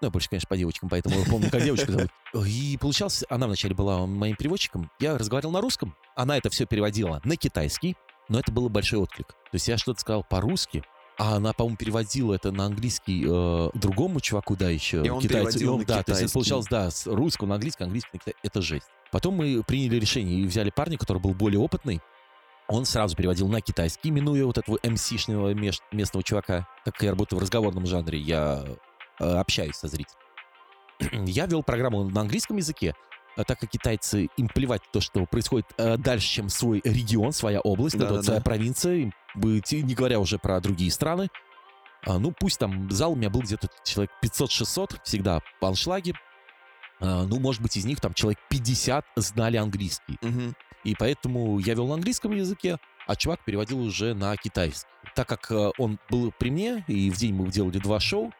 Ну, я больше, конечно, по девочкам, поэтому я помню, как девочку зовут. И получалось, она вначале была моим переводчиком. Я разговаривал на русском, она это все переводила на китайский, но это был большой отклик. То есть я что-то сказал по-русски, а она, по-моему, переводила это на английский э, другому чуваку, да, еще И он китайцу. переводил на да, то есть это китайский. получалось, да, с русского на английский, английский на китайский. Это жесть. Потом мы приняли решение и взяли парня, который был более опытный. Он сразу переводил на китайский, минуя вот этого МСишного меж- местного чувака. Так как я работаю в разговорном жанре, я э, общаюсь со зрителем. Я вел программу на английском языке, а так как китайцы, им плевать то, что происходит э, дальше, чем свой регион, своя область, это вот Да-да-да. своя провинция, им не говоря уже про другие страны. А, ну, пусть там зал у меня был где-то человек 500-600, всегда по аншлаге. А, ну, может быть, из них там человек 50 знали английский. Мгм. И поэтому я вел на английском языке, а чувак переводил уже на китайский. Так как э, он был при мне, и в день мы делали два шоу,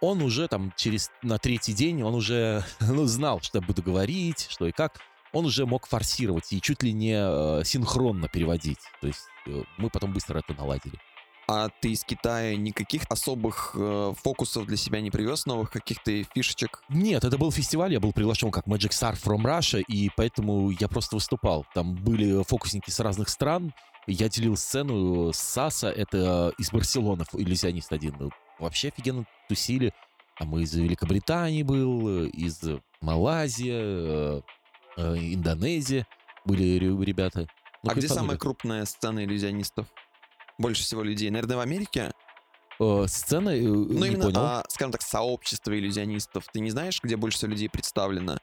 он уже там через на третий день, он уже ну, знал, что я буду говорить, что и как. Он уже мог форсировать и чуть ли не э, синхронно переводить. То есть э, мы потом быстро это наладили. А ты из Китая никаких особых э, фокусов для себя не привез, новых каких-то фишечек? Нет, это был фестиваль, я был приглашен как Magic Star from Russia, и поэтому я просто выступал. Там были фокусники с разных стран, я делил сцену с Саса, это из Барселоны, иллюзионист один. Вообще офигенно тусили. А мы из Великобритании был, из Малайзии, э, э, Индонезии были ребята. Ну, а где самая крупная сцена иллюзионистов? Больше всего людей? Наверное, в Америке? Э, сцена? Э, ну, именно, понял. А, скажем так, сообщество иллюзионистов. Ты не знаешь, где больше всего людей представлено?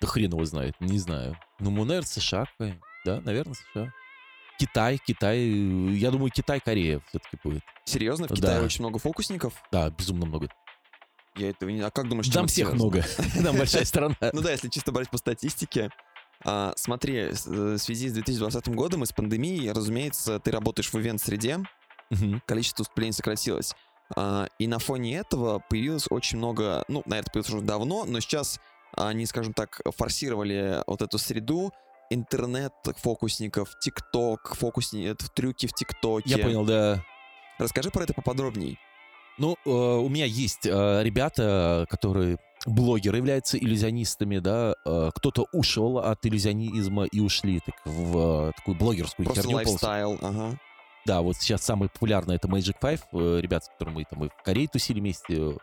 Да хрен его знает, не знаю. Ну, Мунер, США, да, наверное, США. Китай, Китай, я думаю, Китай, Корея все-таки будет. Серьезно? В Китае да. очень много фокусников? Да, безумно много. Я этого не... А как думаешь, Там всех много. Там большая страна. Ну да, если чисто брать по статистике, а, смотри, э, в связи с 2020 годом и с пандемией, разумеется, ты работаешь в ивент-среде, угу. количество выступлений сократилось. А, и на фоне этого появилось очень много, ну, на это появилось уже давно, но сейчас они, скажем так, форсировали вот эту среду, интернет-фокусников, ТикТок, фокусников, трюки в ТикТоке. Я понял, да. Расскажи про это поподробней. Ну, э, у меня есть э, ребята, которые блогеры являются иллюзионистами, да, э, кто-то ушел от иллюзионизма и ушли так, в э, такую блогерскую Просто херню. lifestyle, ага. Да, вот сейчас самый популярный это Magic Five, э, ребят, с которыми мы там и в Корее тусили вместе,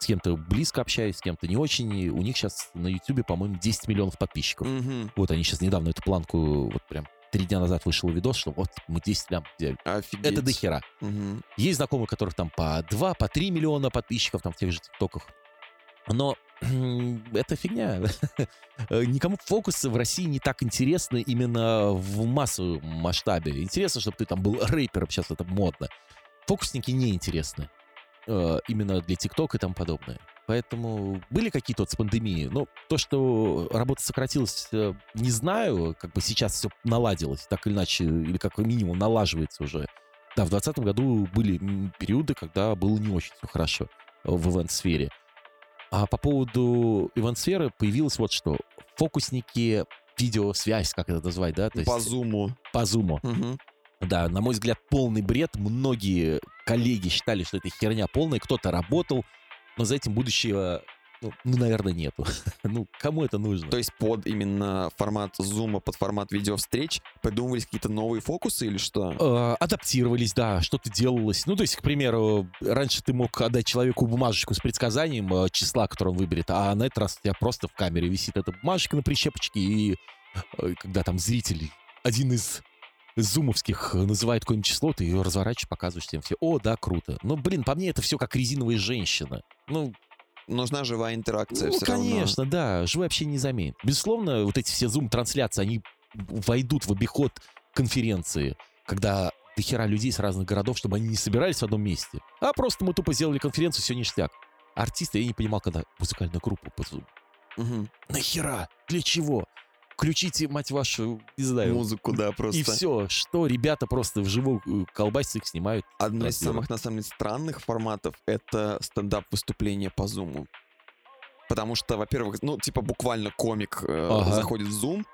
с кем-то близко общаюсь, с кем-то не очень. И у них сейчас на YouTube, по-моему, 10 миллионов подписчиков. Угу. Вот они сейчас недавно эту планку, вот прям три дня назад вышел видос, что вот мы 10 лям взяли. Офигеть. Это дохера. Угу. Есть знакомые, у которых там по 2, по 3 миллиона подписчиков там в тех же тиктоках. Но это фигня. Никому фокусы в России не так интересны именно в массовом масштабе. Интересно, чтобы ты там был рэпером, сейчас это модно. Фокусники не интересны. Э, именно для ТикТока и тому подобное. Поэтому были какие-то вот с пандемией. Но то, что работа сократилась, э, не знаю. Как бы сейчас все наладилось, так или иначе, или как минимум налаживается уже. Да, в 2020 году были периоды, когда было не очень все хорошо в ивент-сфере. А по поводу ивент-сферы появилось вот что. Фокусники, видеосвязь, как это назвать, да? То по зуму. По зуму. Угу. Да, на мой взгляд, полный бред. Многие коллеги считали, что это херня полная. Кто-то работал, но за этим будущего ну, ну, наверное, нету. ну, кому это нужно? То есть под именно формат зума, под формат видеовстреч придумывались какие-то новые фокусы или что? Э, адаптировались, да, что-то делалось. Ну, то есть, к примеру, раньше ты мог отдать человеку бумажечку с предсказанием э, числа, которое он выберет, а на этот раз у тебя просто в камере висит эта бумажечка на прищепочке, и э, когда там зритель, один из зумовских э, называет какое-нибудь число, ты ее разворачиваешь, показываешь всем все. О, да, круто. Ну, блин, по мне это все как резиновая женщина. Ну, нужна живая интеракция. Ну, конечно, равно. да, живое общение не заменит. Безусловно, вот эти все зум-трансляции, они войдут в обиход конференции, когда до хера людей с разных городов, чтобы они не собирались в одном месте. А просто мы тупо сделали конференцию, все ништяк. Артисты, я не понимал, когда музыкальную группу по Zoom. Угу. Нахера? Для чего? Включите, мать вашу, не знаю. Музыку, да, просто. И все, что ребята просто вживую э, колбасик снимают. Одно из самых, на самом деле, странных форматов — это стендап-выступление по Зуму. Потому что, во-первых, ну, типа буквально комик э, ага. заходит в Zoom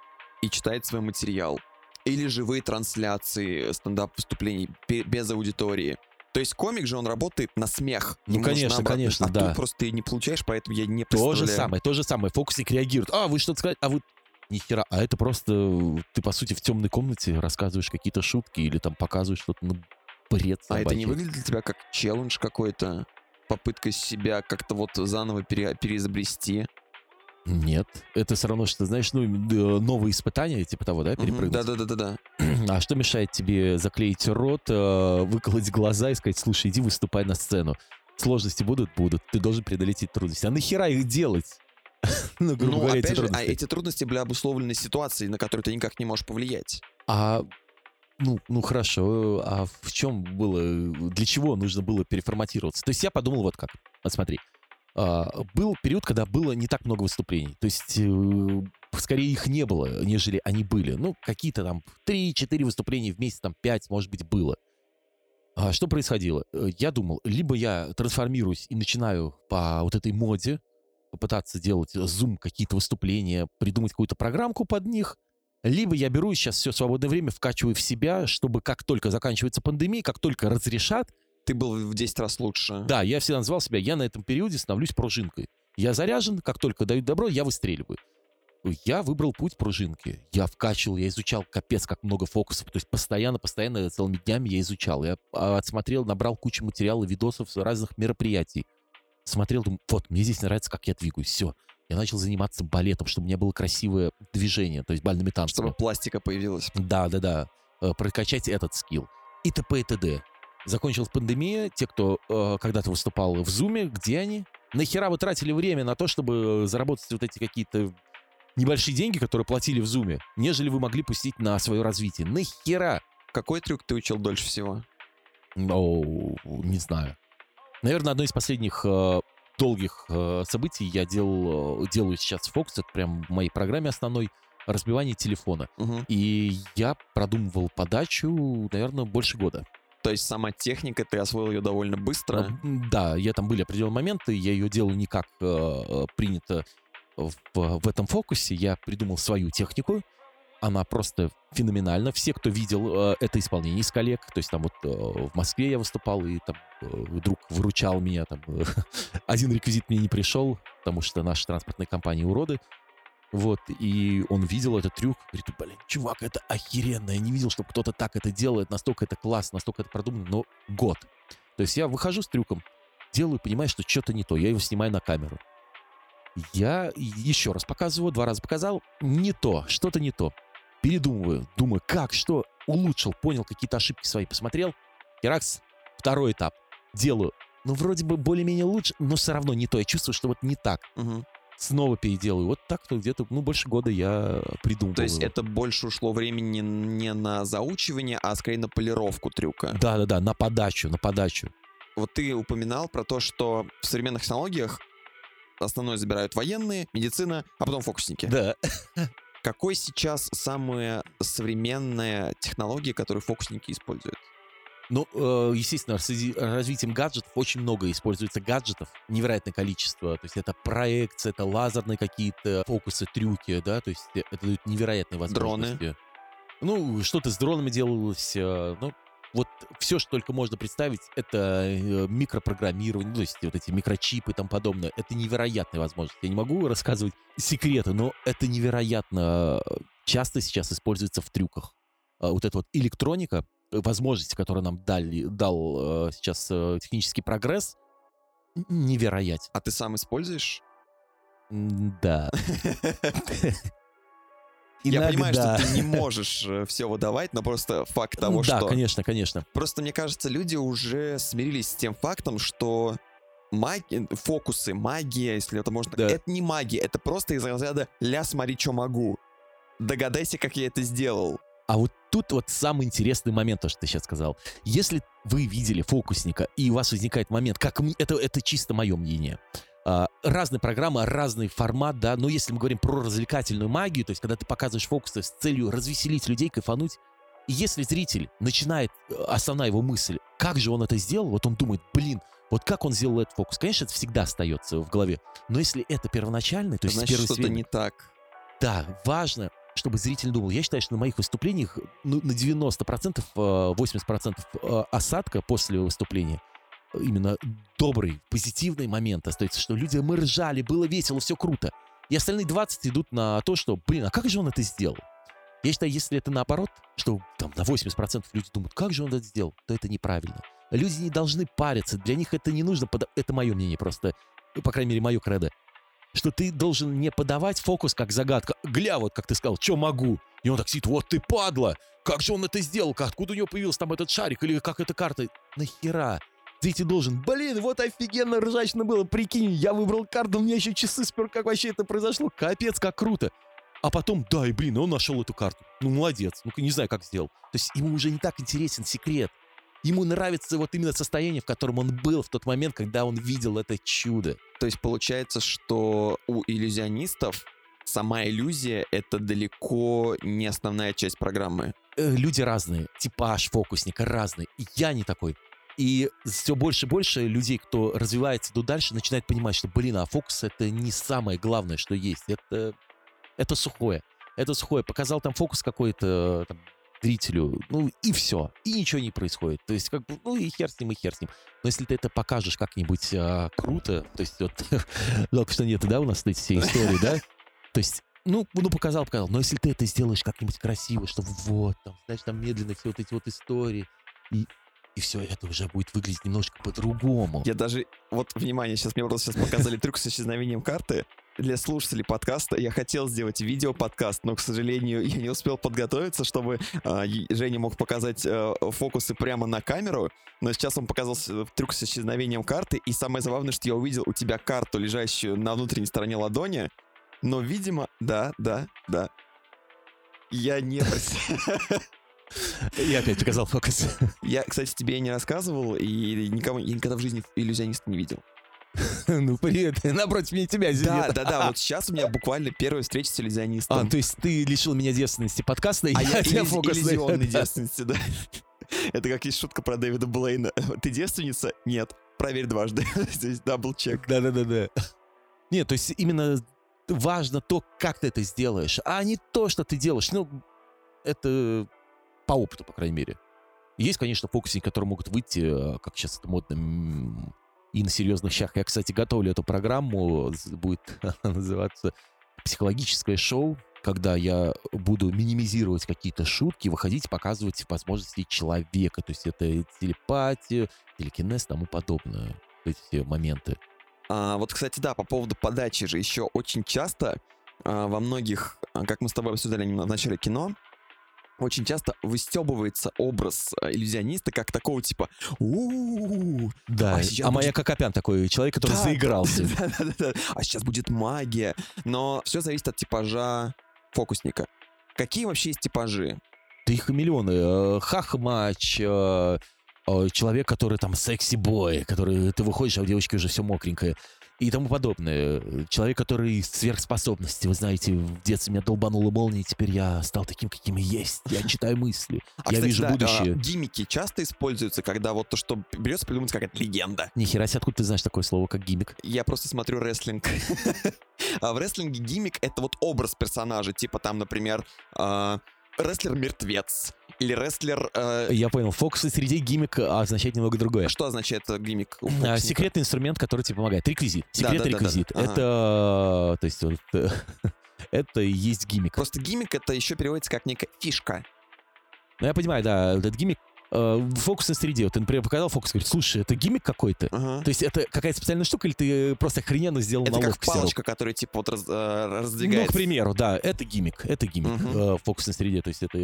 и читает свой материал. Или живые трансляции стендап-выступлений без аудитории. То есть комик же, он работает на смех. Ну, конечно, наоборот. конечно, а да. тут просто ты не получаешь, поэтому я не представляю. То же самое, то же самое. Фокусник реагирует. А, вы что-то сказали? А вы ни хера. А это просто ты, по сути, в темной комнате рассказываешь какие-то шутки или там показываешь что-то, ну, бред собачий. А это не выглядит для тебя как челлендж какой-то? Попытка себя как-то вот заново пере, переизобрести? Нет, это все равно, что, знаешь, ну, новые испытания, типа того, да, перепрыгнуть? Да-да-да-да. А что мешает тебе заклеить рот, э, выколоть глаза и сказать, слушай, иди выступай на сцену? Сложности будут? Будут. Ты должен преодолеть эти трудности. А нахера их делать? ну, грубо ну, говоря, опять эти же, а трудности. А эти трудности были обусловлены ситуацией, на которую ты никак не можешь повлиять. А ну, ну хорошо, а в чем было, для чего нужно было переформатироваться? То есть я подумал вот как, вот смотри, а, был период, когда было не так много выступлений, то есть э, скорее их не было, нежели они были. Ну, какие-то там 3-4 выступления в месяц, там 5, может быть, было. А что происходило? Э, я думал, либо я трансформируюсь и начинаю по вот этой моде, попытаться делать Zoom, какие-то выступления, придумать какую-то программку под них, Либо я беру сейчас все свободное время, вкачиваю в себя, чтобы как только заканчивается пандемия, как только разрешат, Ты был в 10 раз лучше. да, я всегда называл себя, я на этом периоде становлюсь пружинкой. Я заряжен, как только дают добро, я выстреливаю. Я выбрал путь пружинки. Я вкачивал, я изучал капец как много фокусов. То есть постоянно, постоянно, целыми днями я изучал. Я а, отсмотрел, набрал кучу материала, видосов с разных мероприятий. Смотрел, думаю, вот, мне здесь нравится, как я двигаюсь. Все. Я начал заниматься балетом, чтобы у меня было красивое движение, то есть бальными танцами. Чтобы пластика появилась. Да, да, да. Прокачать этот скилл. И т.п. и т.д. Закончилась пандемия. Те, кто э, когда-то выступал в Зуме, где они? Нахера вы тратили время на то, чтобы заработать вот эти какие-то небольшие деньги, которые платили в Зуме, нежели вы могли пустить на свое развитие? Нахера? Какой трюк ты учил дольше всего? О, не знаю. Наверное, одно из последних э, долгих э, событий я делал, э, делаю сейчас в Фокус, это прям в моей программе основной, разбивание телефона. Мгм. И я продумывал подачу, наверное, больше года. То есть сама техника, ты освоил ее довольно быстро. Да, я там были определенные моменты, я ее делал не как э, принято в, в этом фокусе. Я придумал свою технику. Она просто феноменальна. Все, кто видел э, это исполнение из коллег, то есть там вот э, в Москве я выступал, и там э, друг выручал меня, там один реквизит мне не пришел, потому что наши транспортные компании уроды. Вот, и он видел этот трюк, говорит, блин, чувак, это охеренно, я не видел, чтобы кто-то так это делает, настолько это классно, настолько это продумано, но год. То есть я выхожу с трюком, делаю, понимаю, что что-то не то, я его снимаю на камеру. Я еще раз показываю, два раза показал, не то, что-то не то. Передумываю, думаю, как, что, улучшил, понял какие-то ошибки свои, посмотрел. Херакс, второй этап. Делаю. Ну, вроде бы более-менее лучше, но все равно не то. Я чувствую, что вот не так. Мгм. Снова переделаю. Вот так-то где-то, ну, больше года я придумывал. То есть это больше ушло времени не на заучивание, а скорее на полировку трюка. Да-да-да, на подачу, на подачу. Вот ты упоминал про то, что в современных технологиях основное забирают военные, медицина, а потом фокусники. Да. Какой сейчас самая современная технология, которую фокусники используют? Ну, э, естественно, с развитием гаджетов очень много используется гаджетов, невероятное количество. То есть это проекция, это лазерные какие-то фокусы, трюки, да, то есть это дает невероятные возможности. Ну, что-то с дронами делалось, э, ну, вот все, что только можно представить, это э, микропрограммирование, ну, то есть вот эти микрочипы и тому подобное. Это невероятные возможности. Я не могу рассказывать секреты, но это невероятно э, часто сейчас используется в трюках. А Вот эта вот электроника, э, возможности, которые нам дали, дал сейчас технический прогресс, невероятен. А ты сам используешь? М, Да. Я понимаю, Иногда. что ты не можешь все выдавать, но просто факт того, да, что... конечно, конечно. Просто мне кажется, люди уже смирились с тем фактом, что маги... фокусы, магия, если это можно... Да. Это не магия, это просто из разряда «ля, смотри, что могу». Догадайся, как я это сделал. А вот тут вот самый интересный момент, то, что ты сейчас сказал. Если вы видели фокусника, и у вас возникает момент, как это, это чисто мое мнение. А, разные программы, разный формат, да, но если мы говорим про развлекательную магию, то есть когда ты показываешь фокусы с целью развеселить людей, кайфануть, и если зритель начинает, э, основная его мысль, как же он это сделал, вот он думает, блин, вот как он сделал этот фокус, конечно, это всегда остается в голове, но если это первоначальный, то есть Значит, первой что-то серии- не так. да, важно, чтобы зритель думал. Я считаю, что на моих выступлениях ну, на 90%, э, 80% э, осадка после выступления э, именно добрый, позитивный момент остается, что люди, мы ржали, было весело, все круто. И остальные 20 идут на то, что, блин, а как же он это сделал? Я считаю, если это наоборот, что там на 80% люди думают, как же он это сделал, то это неправильно. Люди не должны париться, для них это не нужно, пода- это мое мнение просто, ну, по крайней мере, мое кредо что ты должен не подавать фокус как загадка. Гля, вот как ты сказал, что могу. И он так сидит, вот ты падла, как же он это сделал, откуда у него появился там этот шарик, или как эта карта. Нахера? Зритель должен, блин, вот офигенно ржачно было, прикинь, я выбрал карту, у меня еще часы спер, как вообще это произошло, капец, как круто. А потом, да, и блин, он нашел эту карту. Ну, молодец, ну, не знаю, как сделал. То есть ему уже не так интересен секрет. Ему нравится вот именно состояние, в котором он был в тот момент, когда он видел это чудо. То есть получается, что у иллюзионистов сама иллюзия — это далеко не основная часть программы. э, люди разные, типаж фокусника разный. И я не такой. И все больше и больше людей, кто развивается идут дальше, начинают понимать, что, блин, а фокус это не самое главное, что есть. Это, это сухое. Это сухое. Показал там фокус какой-то там, зрителю, ну и все, и ничего не происходит. То есть как бы, ну и хер с ним, и хер с ним. Но если ты это покажешь как-нибудь а, круто, то есть вот, жалко, что нет, да, у нас эти все истории, да? То есть ну, ну, показал, показал. Но если ты это сделаешь как-нибудь красиво, что вот, там, знаешь, там медленно все вот эти вот истории, и, и все это уже будет выглядеть немножко по-другому. Я даже, вот, внимание, сейчас мне просто сейчас показали трюк с исчезновением карты. Для слушателей подкаста я хотел сделать видео-подкаст, но, к сожалению, я не успел подготовиться, чтобы э, Женя мог показать э, фокусы прямо на камеру. Но сейчас он показал трюк с исчезновением карты, и самое забавное, что я увидел у тебя карту, лежащую на внутренней стороне ладони, но, видимо, да, да, да. Я не... Я опять показал фокус. Я, кстати, тебе не рассказывал, и никому, я никогда в жизни иллюзиониста не видел. Ну, привет, напротив меня тебя сидит. Да, да, да, вот сейчас у меня буквально первая встреча с иллюзионистом. А, то есть ты лишил меня девственности подкаста, и а я, я фокус иллюзионной девственности, да. Это как есть шутка про Дэвида Блейна. Ты девственница? Нет. Проверь дважды. Здесь double check. Да-да-да-да. Нет, то есть именно важно то, как ты это сделаешь, а не то, что ты делаешь. Ну, это по опыту, по крайней мере. Есть, конечно, фокусники, которые могут выйти, э, как сейчас это модно, и на серьезных щах. Я, кстати, готовлю эту программу, будет называться «Психологическое шоу», когда я буду минимизировать какие-то шутки, выходить, показывать возможности человека. То есть это телепатия, телекинез тому подобное. Эти моменты. А, вот, кстати, да, по поводу подачи же еще очень часто а, во многих, а, как мы с тобой обсуждали в начале кино, очень часто выстебывается образ а, иллюзиониста как такого типа у Да, а, а моя Кокопян такой человек, который заигрался. Да, да, да, да. А сейчас будет магия. Но все зависит от типажа фокусника. Какие вообще есть типажи? Да их миллионы. Э, хахмач, э, человек, который там секси-бой, который ты выходишь, а у девочки уже все мокренькое и тому подобное. Человек, который сверхспособности. Вы знаете, в детстве меня долбанула молния, и теперь я стал таким, каким и есть. Я читаю мысли. А, я кстати, вижу да, будущее. А, гиммики часто используются, когда вот то, что берется, придумывается какая-то легенда. Нихера себе, откуда ты знаешь такое слово, как гиммик? Я просто смотрю рестлинг. а в рестлинге гиммик — это вот образ персонажа. Типа там, например, а, рестлер-мертвец. Или рестлер... Э... Я понял. Фокус среди гиммик означает немного другое. Что означает э, гиммик? А, секретный инструмент, который тебе помогает. Реквизит. Секретный да, да, реквизит. Да, да, да. Это... Ага. То есть вот... это и есть гиммик. Просто гиммик это еще переводится как некая фишка. Ну, я понимаю, да, этот гиммик э, в фокусной среде. Вот ты, например, показал фокус, говорит, слушай, это гиммик какой-то? Ага. То есть это какая-то специальная штука, или ты просто охрененно сделал это как палочка, которая типа вот раз, э, раздвигается. Ну, к примеру, да, это гиммик, это гиммик угу. э, в фокусной среде. То есть это...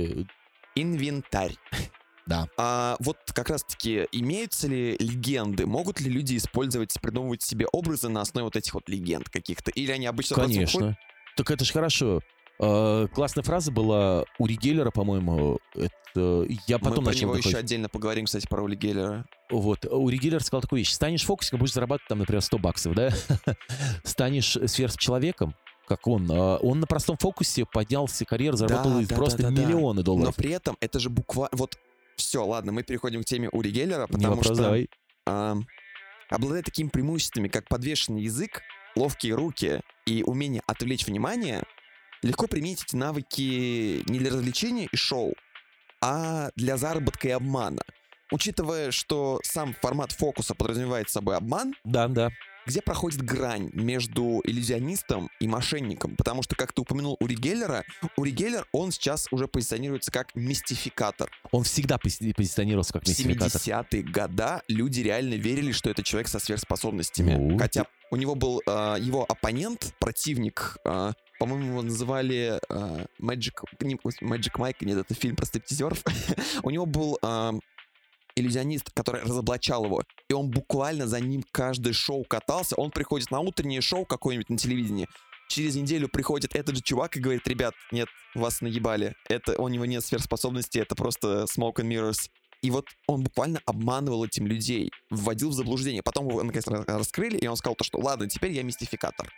Инвентарь. Да. А вот как раз-таки имеются ли легенды? Могут ли люди использовать, придумывать себе образы на основе вот этих вот легенд каких-то? Или они обычно Конечно. Так это же хорошо. Uh, классная фраза была у Ригеллера, по-моему. Это я потом Мы про него еще отдельно поговорим, кстати, про Ули Геллера. Вот. У Ригеллера сказал такую вещь. Станешь фокусиком, будешь зарабатывать там, например, 100 баксов, да? Станешь сверхчеловеком, как он. А, он на простом фокусе поднялся карьеру, заработал да, да, просто да, да, миллионы долларов. Но при этом это же буквально... Вот все, ладно, мы переходим к теме Ури Геллера, потому вопрос, что... Давай. А, обладая такими преимуществами, как подвешенный язык, ловкие руки и умение отвлечь внимание, легко применить эти навыки не для развлечения и шоу, а для заработка и обмана. Учитывая, что сам формат фокуса подразумевает собой обман, да, да. Где проходит грань между иллюзионистом и мошенником? Потому что, как ты упомянул Ури Геллера, Ури Геллер, он сейчас уже позиционируется как мистификатор. Он всегда позиционировался как мистификатор. В 70-е года люди реально верили, что это человек со сверхспособностями. Ну, Хотя у него был э, его оппонент, противник, э, по-моему, его называли э, Magic, не, Magic Mike, нет, это фильм про стриптизеров. У него был э, иллюзионист, который разоблачал его, и он буквально за ним каждое шоу катался. Он приходит на утреннее шоу какое-нибудь на телевидении, через неделю приходит этот же чувак и говорит, ребят, нет, вас наебали, это у него нет сверхспособностей, это просто smoke and mirrors. И вот он буквально обманывал этим людей, вводил в заблуждение. Потом его наконец раскрыли, и он сказал то, что ладно, теперь я мистификатор.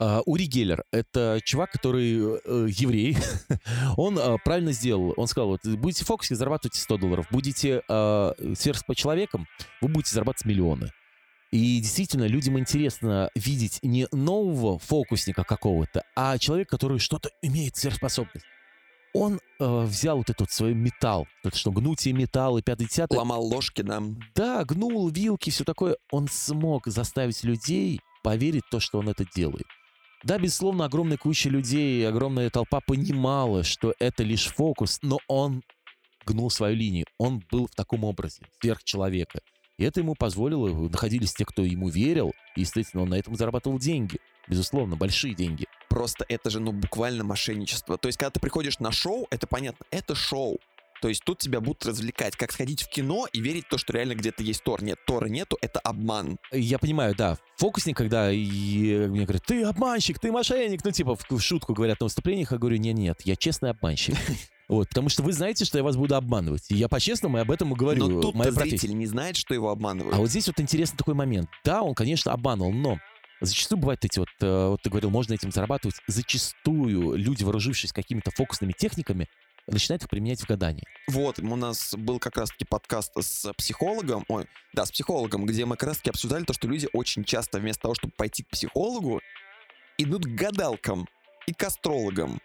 Uh, Ури Геллер — это чувак, который uh, еврей. он uh, правильно сделал. Он сказал, вот будете в фокусе, зарабатывайте 100 долларов. Будете uh, сверхчеловеком, вы будете зарабатывать миллионы. И действительно, людям интересно видеть не нового фокусника какого-то, а человека, который что-то имеет сверхспособность. Он э, взял вот этот вот свой металл, это что, гнутие металла, пятый десятый. Ломал ложки, да. Да, гнул вилки, все такое. Он смог заставить людей поверить в то, что он это делает. Да, безусловно, огромная куча людей, огромная толпа понимала, что это лишь фокус, но он гнул свою линию. Он был в таком образе, сверхчеловека. И это ему позволило, находились те, кто ему верил, и, естественно, он на этом зарабатывал деньги. Безусловно, большие деньги. Просто это же, ну, буквально мошенничество. То есть, когда ты приходишь на шоу, это понятно, это шоу. То есть тут тебя будут развлекать, как сходить в кино и верить в то, что реально где-то есть Тор. Нет, Тора нету, это обман. Я понимаю, да. Фокусник, когда и, мне говорят, ты обманщик, ты мошенник, ну типа в шутку говорят на выступлениях, я говорю, нет, нет, я честный обманщик. Вот, потому что вы знаете, что я вас буду обманывать. И я по-честному об этом и говорю. Но тут Моя зритель не знает, что его обманывают. А вот здесь вот интересный такой момент. Да, он, конечно, обманул, но Зачастую бывают эти вот, э, вот ты говорил, можно этим зарабатывать. Зачастую люди, вооружившись какими-то фокусными техниками, начинает их применять в гадании. Вот, у нас был как раз-таки подкаст с психологом, ой, да, с психологом, где мы как раз-таки обсуждали то, что люди очень часто вместо того, чтобы пойти к психологу, идут к гадалкам и к астрологам.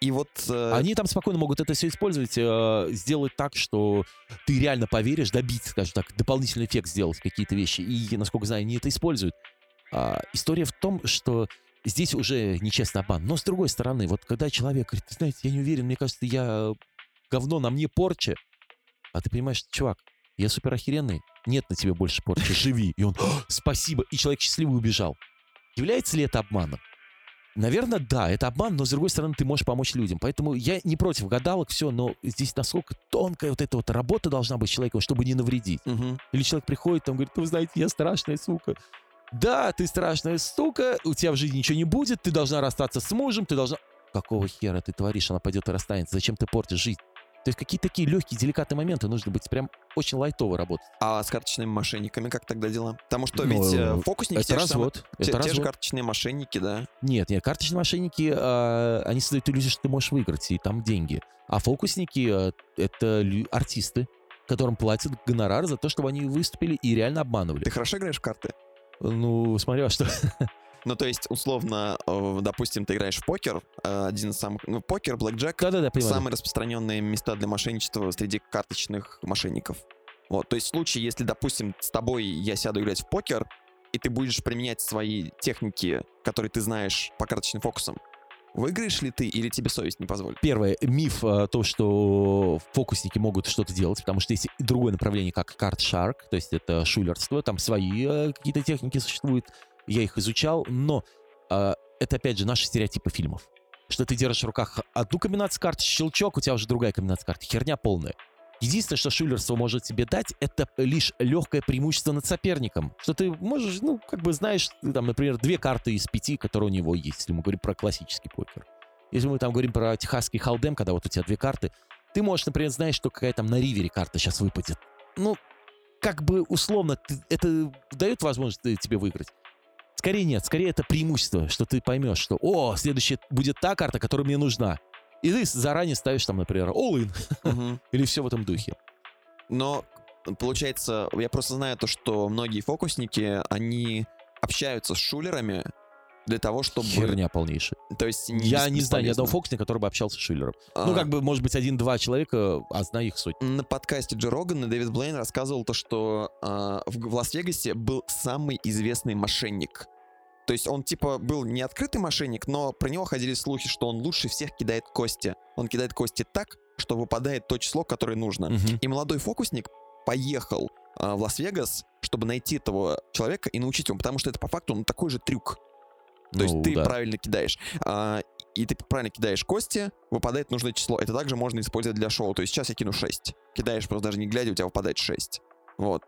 И вот... Э... Они там спокойно могут это все использовать, э, сделать так, что ты реально поверишь, добить, скажем так, дополнительный эффект сделать, какие-то вещи. И, насколько знаю, они это используют. А, история в том, что здесь уже нечестный обман. Но с другой стороны, вот когда человек говорит, знаете, я не уверен, мне кажется, я говно, на мне порча. А ты понимаешь, чувак, я супер охеренный, нет на тебе больше порчи, живи. И он, спасибо, и человек счастливый убежал. Является ли это обманом? Наверное, да, это обман, но с другой стороны, ты можешь помочь людям. Поэтому я не против гадалок, все, но здесь насколько тонкая вот эта вот работа должна быть человеком, чтобы не навредить. Угу. Или человек приходит, там говорит, вы знаете, я страшная сука. Да, ты страшная сука, у тебя в жизни ничего не будет, ты должна расстаться с мужем, ты должна... Какого хера ты творишь? Она пойдет и расстанется. Зачем ты портишь жизнь? То есть какие-то такие легкие, деликатные моменты нужно быть прям очень лайтово работать. А с карточными мошенниками как тогда дела? Потому что ведь э, фокусники... Это развод. Же это те, развод. те же карточные мошенники, да? Нет, нет, карточные мошенники, э, они создают иллюзию, что ты можешь выиграть, и там деньги. А фокусники э, — это артисты, которым платят гонорар за то, чтобы они выступили и реально обманывали. Ты хорошо играешь в карты? Ну, смотря что. Ну, то есть, условно, допустим, ты играешь в покер, э, один из самых... Ну, покер, блэкджек да, да, да, самые распространенные места для мошенничества среди карточных мошенников. Вот, то есть в случае, если, допустим, с тобой я сяду играть в покер, и ты будешь применять свои техники, которые ты знаешь по карточным фокусам, Выиграешь ли ты или тебе совесть не позволит? Первое, миф э, то, что фокусники могут что-то делать, потому что есть другое направление, как карт шарк, то есть это шулерство, там свои э, какие-то техники существуют, я их изучал, но э, это опять же наши стереотипы фильмов. Что ты держишь в руках одну комбинацию карт, щелчок, у тебя уже другая комбинация карт. Херня полная. Единственное, что шулерство может тебе дать, это лишь легкое преимущество над соперником. Что ты можешь, ну, как бы знаешь, там, например, две карты из пяти, которые у него есть, если мы говорим про классический покер. Если мы там говорим про техасский халдем, когда вот у тебя две карты, ты можешь, например, знаешь, что какая там на ривере карта сейчас выпадет. Ну, как бы условно, ты, это дает возможность тебе выиграть. Скорее нет, скорее это преимущество, что ты поймешь, что, о, следующая будет та карта, которая мне нужна. И ты заранее ставишь там, например, all-in. Угу. Или все в этом духе. Но, получается, я просто знаю то, что многие фокусники, они общаются с шулерами для того, чтобы... Херня полнейшая. То есть не Я не знаю ни одного фокусника, который бы общался с шулером. А... Ну, как бы, может быть, один-два человека, а знаю их сотни. На подкасте Джо Рогана Дэвид Блейн рассказывал то, что э, в, в Лас-Вегасе был самый известный мошенник то есть он типа был не открытый мошенник, но про него ходили слухи, что он лучше всех кидает кости. Он кидает кости так, что выпадает то число, которое нужно. Угу. И молодой фокусник поехал э, в Лас-Вегас, чтобы найти этого человека и научить его, потому что это по факту он такой же трюк. То ну, есть ты да. правильно кидаешь. А, и ты правильно кидаешь кости, выпадает нужное число. Это также можно использовать для шоу. То есть сейчас я кину 6. Кидаешь просто даже не глядя, у тебя выпадает 6. Вот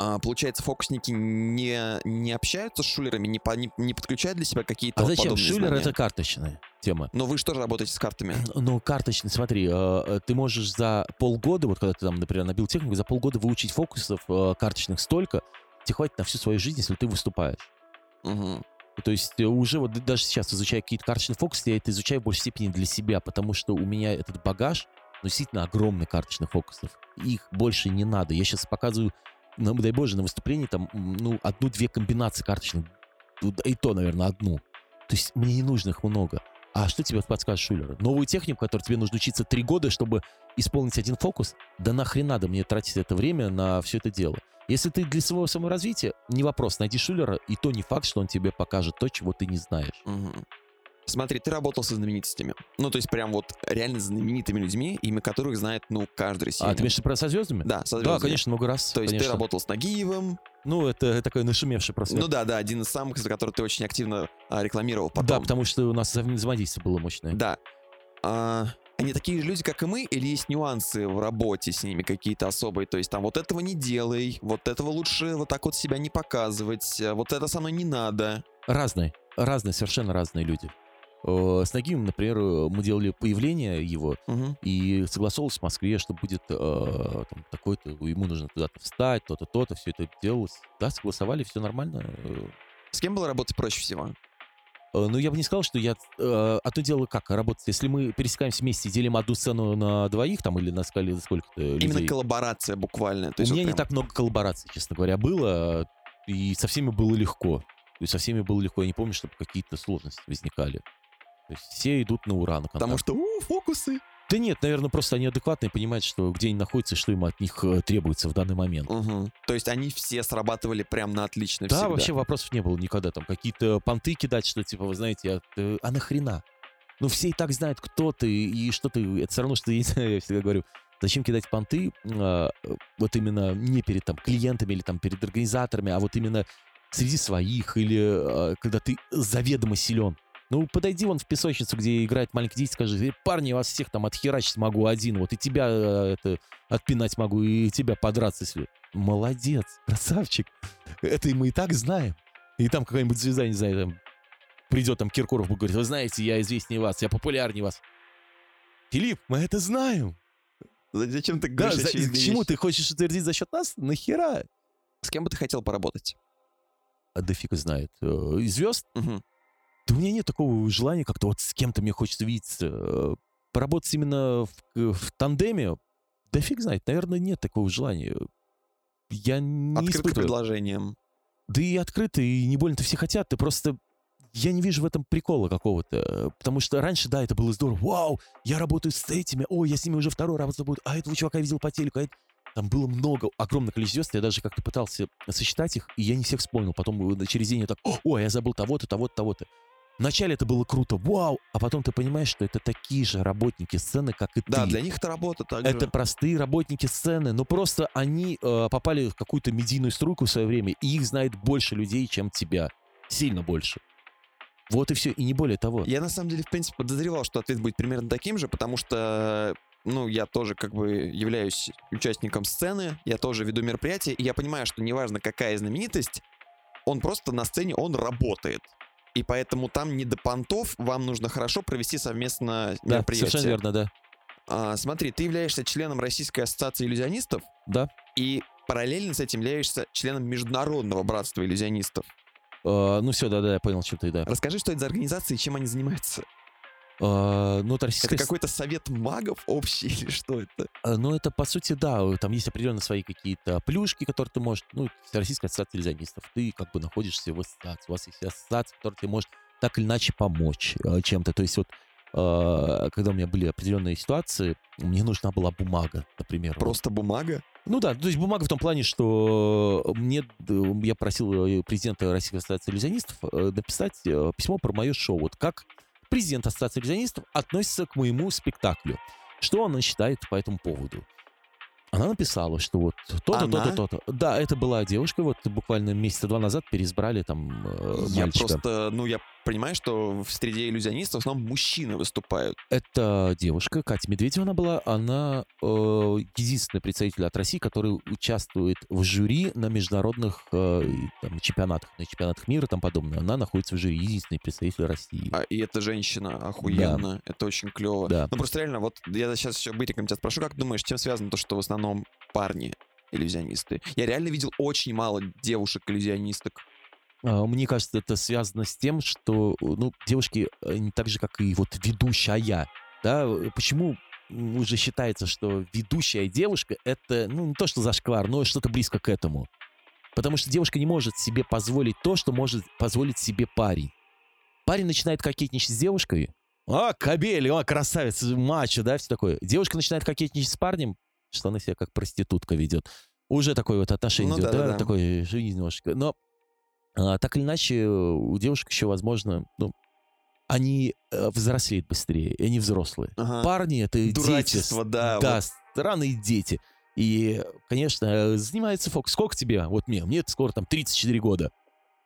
а, получается, фокусники не, не общаются с шулерами, не, по, не, не подключают для себя какие-то А зачем? Шулер — это карточная тема. Но вы же работаете с картами? Ну, карточный, смотри, э, ты можешь за полгода, вот когда ты там, например, набил технику, за полгода выучить фокусов э, карточных столько, тебе хватит на всю свою жизнь, если ты выступаешь. Угу. То есть э, уже вот даже сейчас изучая какие-то карточные фокусы, я это изучаю в большей степени для себя, потому что у меня этот багаж, ну, действительно огромный карточных фокусов. Их больше не надо. Я сейчас показываю ну, дай боже, на выступлении там, ну, одну-две комбинации карточных, и то, наверное, одну. То есть мне не нужно их много. А что тебе подскажет Шулер? Новую технику, которой тебе нужно учиться три года, чтобы исполнить один фокус? Да нахрен надо мне тратить это время на все это дело. Если ты для своего саморазвития, не вопрос, найди Шулера, и то не факт, что он тебе покажет то, чего ты не знаешь. Угу. Смотри, ты работал со знаменитостями. Ну, то есть прям вот реально знаменитыми людьми, имя которых знает, ну, каждый россиянин. А, ты имеешь про со звездами? Да, со звездами. Да, конечно, много раз. То есть конечно. ты работал с Нагиевым. Ну, это такой нашумевший просто. Ну да, да, один из самых, за который ты очень активно а, рекламировал потом. Да, потому что у нас взаимодействие было мощное. Да. А, они такие же люди, как и мы, или есть нюансы в работе с ними какие-то особые? То есть там вот этого не делай, вот этого лучше вот так вот себя не показывать, вот это со мной не надо. Разные, разные, совершенно разные люди. Э, с Нагимом, например, э, мы делали появление его угу. и согласовывался в Москве, что будет э, такой-то, ему нужно туда-то встать, то-то, то-то, все это делалось. Да, согласовали, все нормально. С кем было работать проще всего? Ну, я бы не сказал, что я... Одно дело как работать. Если мы пересекаемся вместе и делим одну сцену на двоих там или на скале сколько-то людей. Именно коллаборация буквально. То есть У меня вот прям... не так много коллабораций, честно говоря, было. И со всеми было легко. И со всеми было легко. Я не помню, чтобы какие-то сложности возникали. То есть все идут на ура, на контакт. Потому что, у, фокусы. Да нет, наверное, просто они адекватные, понимают, что где они находятся, что им от них э, требуется в данный момент. Угу. То есть они все срабатывали прям на отлично Да, всегда. вообще вопросов не было никогда. Там какие-то понты кидать, что типа, вы знаете, а, а нахрена? Ну все и так знают, кто ты и что ты. Это все равно, что я, я всегда говорю, зачем кидать понты а, вот именно не перед там клиентами или там перед организаторами, а вот именно среди своих или а, когда ты заведомо силен. Ну, подойди вон в песочницу, где играет маленький дети, скажи, парни, я вас всех там отхерачить могу один, вот и тебя э, это отпинать могу, и тебя подраться, если... Молодец, красавчик. Это мы и так знаем. И там какая-нибудь звезда, не знаю, там, придет там Киркоров будет говорить, вы знаете, я известнее вас, я популярнее вас. Филипп, мы это знаем. Зачем ты говоришь да, за, Почему ты хочешь утвердить за счет нас? Нахера? С кем бы ты хотел поработать? А да фиг знает. Э, звезд? Угу. Да у меня нет такого желания, как-то вот с кем-то мне хочется видеться. Э, поработать именно в, э, в тандеме, да фиг знает, наверное, нет такого желания. Я не Открыт испытываю. предложением. Да и открыто, и не больно-то все хотят. Ты просто... Я не вижу в этом прикола какого-то. Потому что раньше, да, это было здорово. Вау, я работаю с этими. Ой, я с ними уже второй раз работаю. А этого чувака я видел по телеку. А это... Там было много, огромное количество Я даже как-то пытался сосчитать их, и я не всех вспомнил. Потом э, через день я так, ой, я забыл того-то, того-то, того-то. Вначале это было круто, вау, а потом ты понимаешь, что это такие же работники сцены, как и да, ты. Да, для них это работа также. Это простые работники сцены, но просто они э, попали в какую-то медийную струйку в свое время, и их знает больше людей, чем тебя. Сильно больше. Вот и все, и не более того. Я на самом деле, в принципе, подозревал, что ответ будет примерно таким же, потому что ну, я тоже как бы являюсь участником сцены, я тоже веду мероприятия, и я понимаю, что неважно какая знаменитость, он просто на сцене, он работает и поэтому там не до понтов, вам нужно хорошо провести совместно да, мероприятие. совершенно верно, да. А, смотри, ты являешься членом Российской ассоциации иллюзионистов. Да. И параллельно с этим являешься членом Международного братства иллюзионистов. Uh, ну все, да-да, я понял, что ты, да. Расскажи, что это за организация и чем они занимаются. Uh, ну, это, российская... это какой-то совет магов общий или что это? Uh, ну, это, по сути, да, там есть определенно свои какие-то плюшки, которые ты можешь, ну, Российская ассоциация иллюзионистов, ты как бы находишься в ассоциации, у вас есть ассоциация, которая тебе может так или иначе помочь uh, чем-то, то есть вот когда у меня были определенные ситуации, мне нужна была бумага, например. Просто бумага? Ну да, то есть бумага в том плане, что мне, я просил э, президента Российской ассоциации иллюзионистов э, написать э, письмо про мое шоу. Вот как президент Ассоциации иллюзионистов относится к моему спектаклю. Что она считает по этому поводу? Она написала, что вот то-то, то-то, то-то. Да, это была девушка, вот буквально месяца два назад переизбрали там э, я мальчика. просто, ну, я понимаю, что в среде иллюзионистов в основном мужчины выступают. Это девушка, Катя Медведева она была, она э, единственный представитель от России, который участвует в жюри на международных э, там, чемпионатах, на чемпионатах мира и тому подобное. Она находится в жюри, единственный представитель России. А, и эта женщина охуенно, да. это очень клево. Да. Ну просто реально, вот я сейчас еще бытиком тебя спрошу, как думаешь, чем связано то, что в основном парни иллюзионисты? Я реально видел очень мало девушек-иллюзионисток. А, мне кажется, это связано с тем, что ну, девушки, не так же, как и вот ведущая, да, почему уже считается, что ведущая девушка — это, ну, не то что зашквар, но что-то близко к этому. Потому что девушка не может себе позволить то, что может позволить себе парень. Парень начинает кокетничать с девушкой. А, кобель, а, красавец, мачо, да, все такое. Девушка начинает кокетничать с парнем, что она себя как проститутка ведет. Уже такое вот отношение Ну идет, да, да, да, жизнь немножко. Но так или иначе, у девушек еще, возможно, ну, они э, взрослеют быстрее, и они взрослые. Ага. Парни — это дети. Дурачество, да, Да, вот. странные дети. И, конечно, э, занимается фокус. Сколько тебе? Вот мне, мне скоро там 34 года.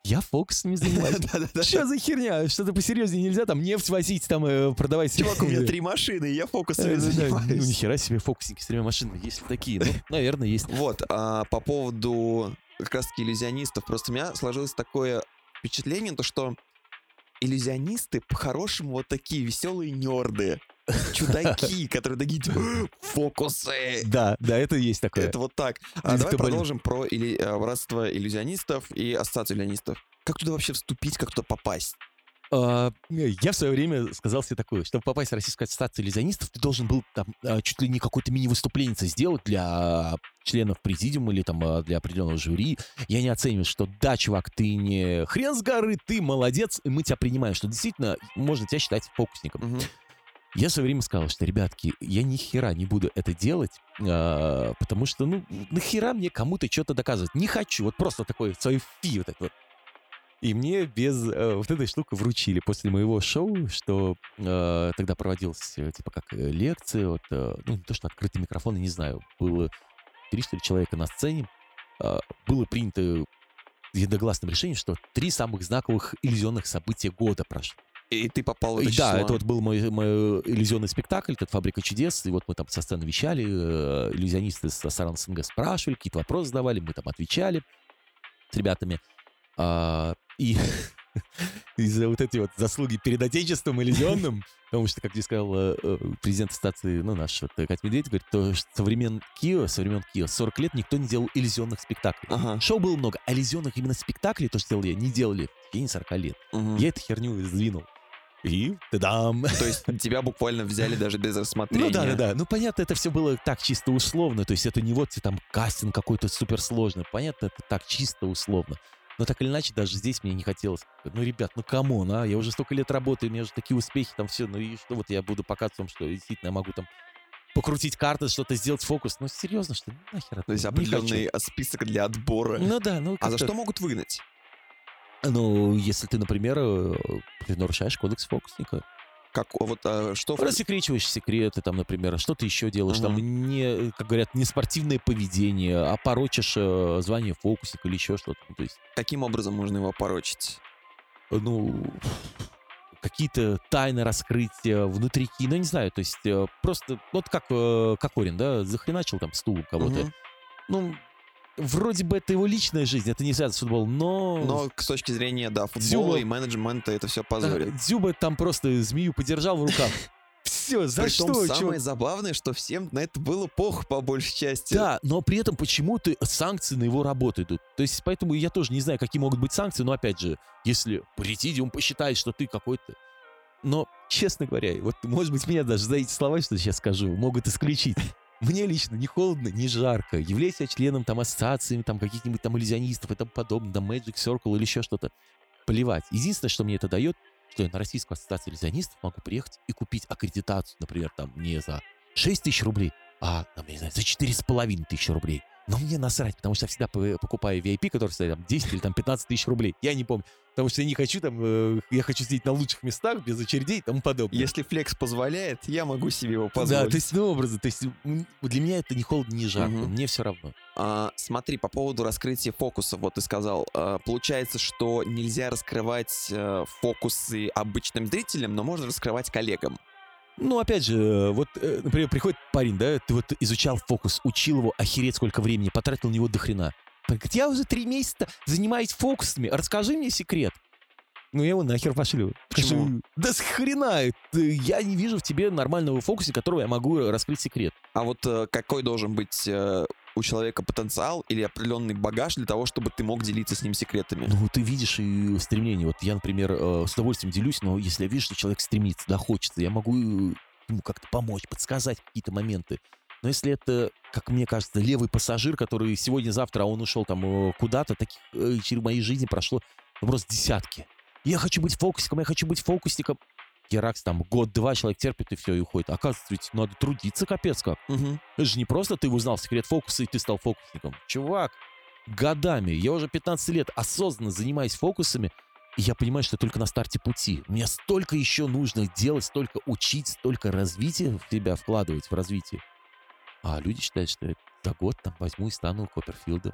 Я фокус не занимаюсь. Что за херня? Что-то посерьезнее нельзя там нефть возить, там э, продавать. Чувак, у меня три машины, я фокусами да, Ну, занимаюсь. нихера себе фокусники с тремя машинами. Есть такие? Ну, наверное, есть. Вот, а по поводу как раз-таки иллюзионистов, просто у меня сложилось такое впечатление, то что иллюзионисты по-хорошему вот такие веселые нерды, чудаки, которые такие типа, фокусы. Да, да, это есть такое. Это вот так. А давай продолжим про илли- э, братство иллюзионистов и ассоциацию иллюзионистов. Как туда вообще вступить, как туда попасть? А, Я в свое время сказал себе такое, чтобы попасть в Российскую ассоциацию иллюзионистов, ты должен был там а, чуть ли не какое-то мини-выступление сделать для членов президиума или там а, для определенного жюри. Я не оцениваю, что да, чувак, ты не хрен с горы, ты молодец, и мы тебя принимаем, что действительно можно тебя считать фокусником. Я в свое время сказал, что, ребятки, я ни хера не буду это делать, а, потому что, ну, нахера мне кому-то что-то доказывать? Не хочу, вот просто такой свой фи вот это вот. И мне без э, вот этой штуки вручили после моего шоу, что э, тогда проводилась, э, типа, как э, лекция, вот, э, ну, не то, что открытый микрофон, я не знаю, было три, что ли, человека на сцене, э, было принято единогласным решением, что три самых знаковых иллюзионных события года прошло. И ты попал в это И Да, число. это вот был мой, мой иллюзионный спектакль, это «Фабрика чудес», и вот мы там со сцены вещали, э, иллюзионисты со Саран СНГ спрашивали, какие-то вопросы задавали, мы там отвечали с ребятами. А, и из-за вот эти вот заслуги перед Отечеством иллюзионным, потому что, как я сказал, э, э, президент ассоциации, ну, наш вот, э, Катя Медведев, говорит, то, что со времен Кио, со времен Кио, 40 лет никто не делал иллюзионных спектаклей. Ага. Шоу было много, а иллюзионных именно спектаклей, то, что делал я, не делали в течение 40 лет. Мгм. Я эту херню сдвинул. И тадам! То есть тебя буквально взяли даже без рассмотрения. Ну да, да, да. Ну понятно, это все было так чисто условно. То есть это не вот там кастинг какой-то суперсложный. Понятно, это так чисто условно. Но так или иначе, даже здесь мне не хотелось. Ну, ребят, ну come on, а? Я уже столько лет работаю, у меня уже такие успехи, там все. Ну и что вот я буду показывать вам, что действительно я могу там покрутить карты, что-то сделать фокус. Ну серьезно, что ли? Нахер это? То есть определенный список для отбора. Ну да, ну а за что могут выгнать? Ну, если ты, например, э, нарушаешь кодекс фокусника. Как вот а, что? Рассекречиваешь секреты, там, например, что ты еще делаешь, там, Мгм. не, как говорят, не спортивное поведение, а порочишь э, звание фокусника или еще что-то. Ну, то есть, Каким образом можно его порочить? э, ну, какие-то тайны раскрытия, внутрики, ну, не знаю, то есть, э, просто, вот как э, Кокорин, да, захреначил там стул кого-то. Мгм. Ну, вроде бы это его личная жизнь, это не связано с футболом, но... Но с точки зрения, да, футбола Дзюба. и менеджмента это все позорит. Дзюба там просто змею подержал в руках. Все, за Притом что? самое чё? забавное, что всем на это было пох по большей части. Да, но при этом почему-то санкции на его работу идут. То есть, поэтому я тоже не знаю, какие могут быть санкции, но опять же, если президиум посчитает, что ты какой-то... Но, честно говоря, вот, может быть, меня даже за эти слова, что я сейчас скажу, могут исключить. Мне лично не холодно, не жарко. Являюсь я членом там ассоциациями, там каких-нибудь там иллюзионистов и тому подобное, там Magic Circle или еще что-то. Плевать. Единственное, что мне это дает, что я на Российскую ассоциацию иллюзионистов могу приехать и купить аккредитацию, например, там не за 6 тысяч рублей, а, там, я не знаю, за 4,5 тысячи рублей. Но мне насрать, потому что я всегда покупаю VIP, который стоит там 10 или там 15 тысяч рублей. Я не помню. Потому что я не хочу там, э, я хочу сидеть на лучших местах, без очередей и тому подобное. Если флекс позволяет, я могу себе его Да, позволить. то есть, ну, образы, то есть для меня это не холодно, не жарко, Мгм. мне все равно. А, смотри, по поводу раскрытия фокусов, вот ты сказал, а, получается, что нельзя раскрывать э, фокусы обычным зрителям, но можно раскрывать коллегам. Ну, опять же, э, вот, э, например, приходит парень, да, ты вот изучал фокус, учил его, охереть сколько времени, потратил на него до хрена. Говорит, я уже три месяца занимаюсь фокусами, расскажи мне секрет. Ну, я его нахер пошлю. Почему? Скажу, Да с хрена, я не вижу в тебе нормального фокуса, которого я могу раскрыть секрет. А вот э, какой должен быть э, у человека потенциал или определенный багаж для того, чтобы ты мог делиться с ним секретами? Ну, ты видишь и стремление. Вот я, например, э, с удовольствием делюсь, но если я вижу, что человек стремится, да, хочется, я могу э, ему как-то помочь, подсказать какие-то моменты. Но если это, как мне кажется, левый пассажир, который сегодня-завтра, а он ушел там э, куда-то, таких через моей жизни прошло ну, просто десятки. Я хочу быть фокусником, я хочу быть фокусником. Геракс там год-два человек терпит и все, и уходит. Оказывается, ведь надо трудиться капец как. Мгм. Это же не просто ты узнал секрет фокуса, и ты стал фокусником. Чувак, годами, я уже 15 лет осознанно занимаюсь фокусами, и я понимаю, что только на старте пути. Мне столько еще нужно делать, столько учить, столько развития в себя вкладывать в развитие. А люди считают, что я за год там возьму и стану Копперфилдом.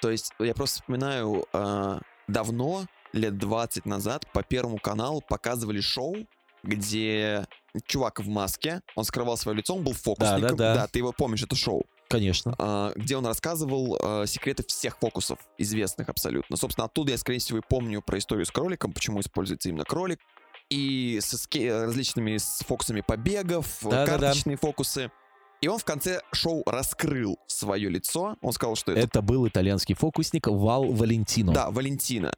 То есть я просто вспоминаю, а, давно, лет 20 назад, по Первому каналу показывали шоу, где чувак в маске, он скрывал свое лицо, он был фокусником. да. ты его помнишь, это шоу. Конечно. а, где он рассказывал а, секреты всех фокусов, известных абсолютно. Собственно, оттуда я, скорее всего, и помню про историю с кроликом, почему используется именно кролик. И со ски- различными с фокусами побегов, Да-да-да. карточные фокусы. И он в конце шоу раскрыл свое лицо. Он сказал, что это Это был итальянский фокусник Вал Валентино. Да, Валентина.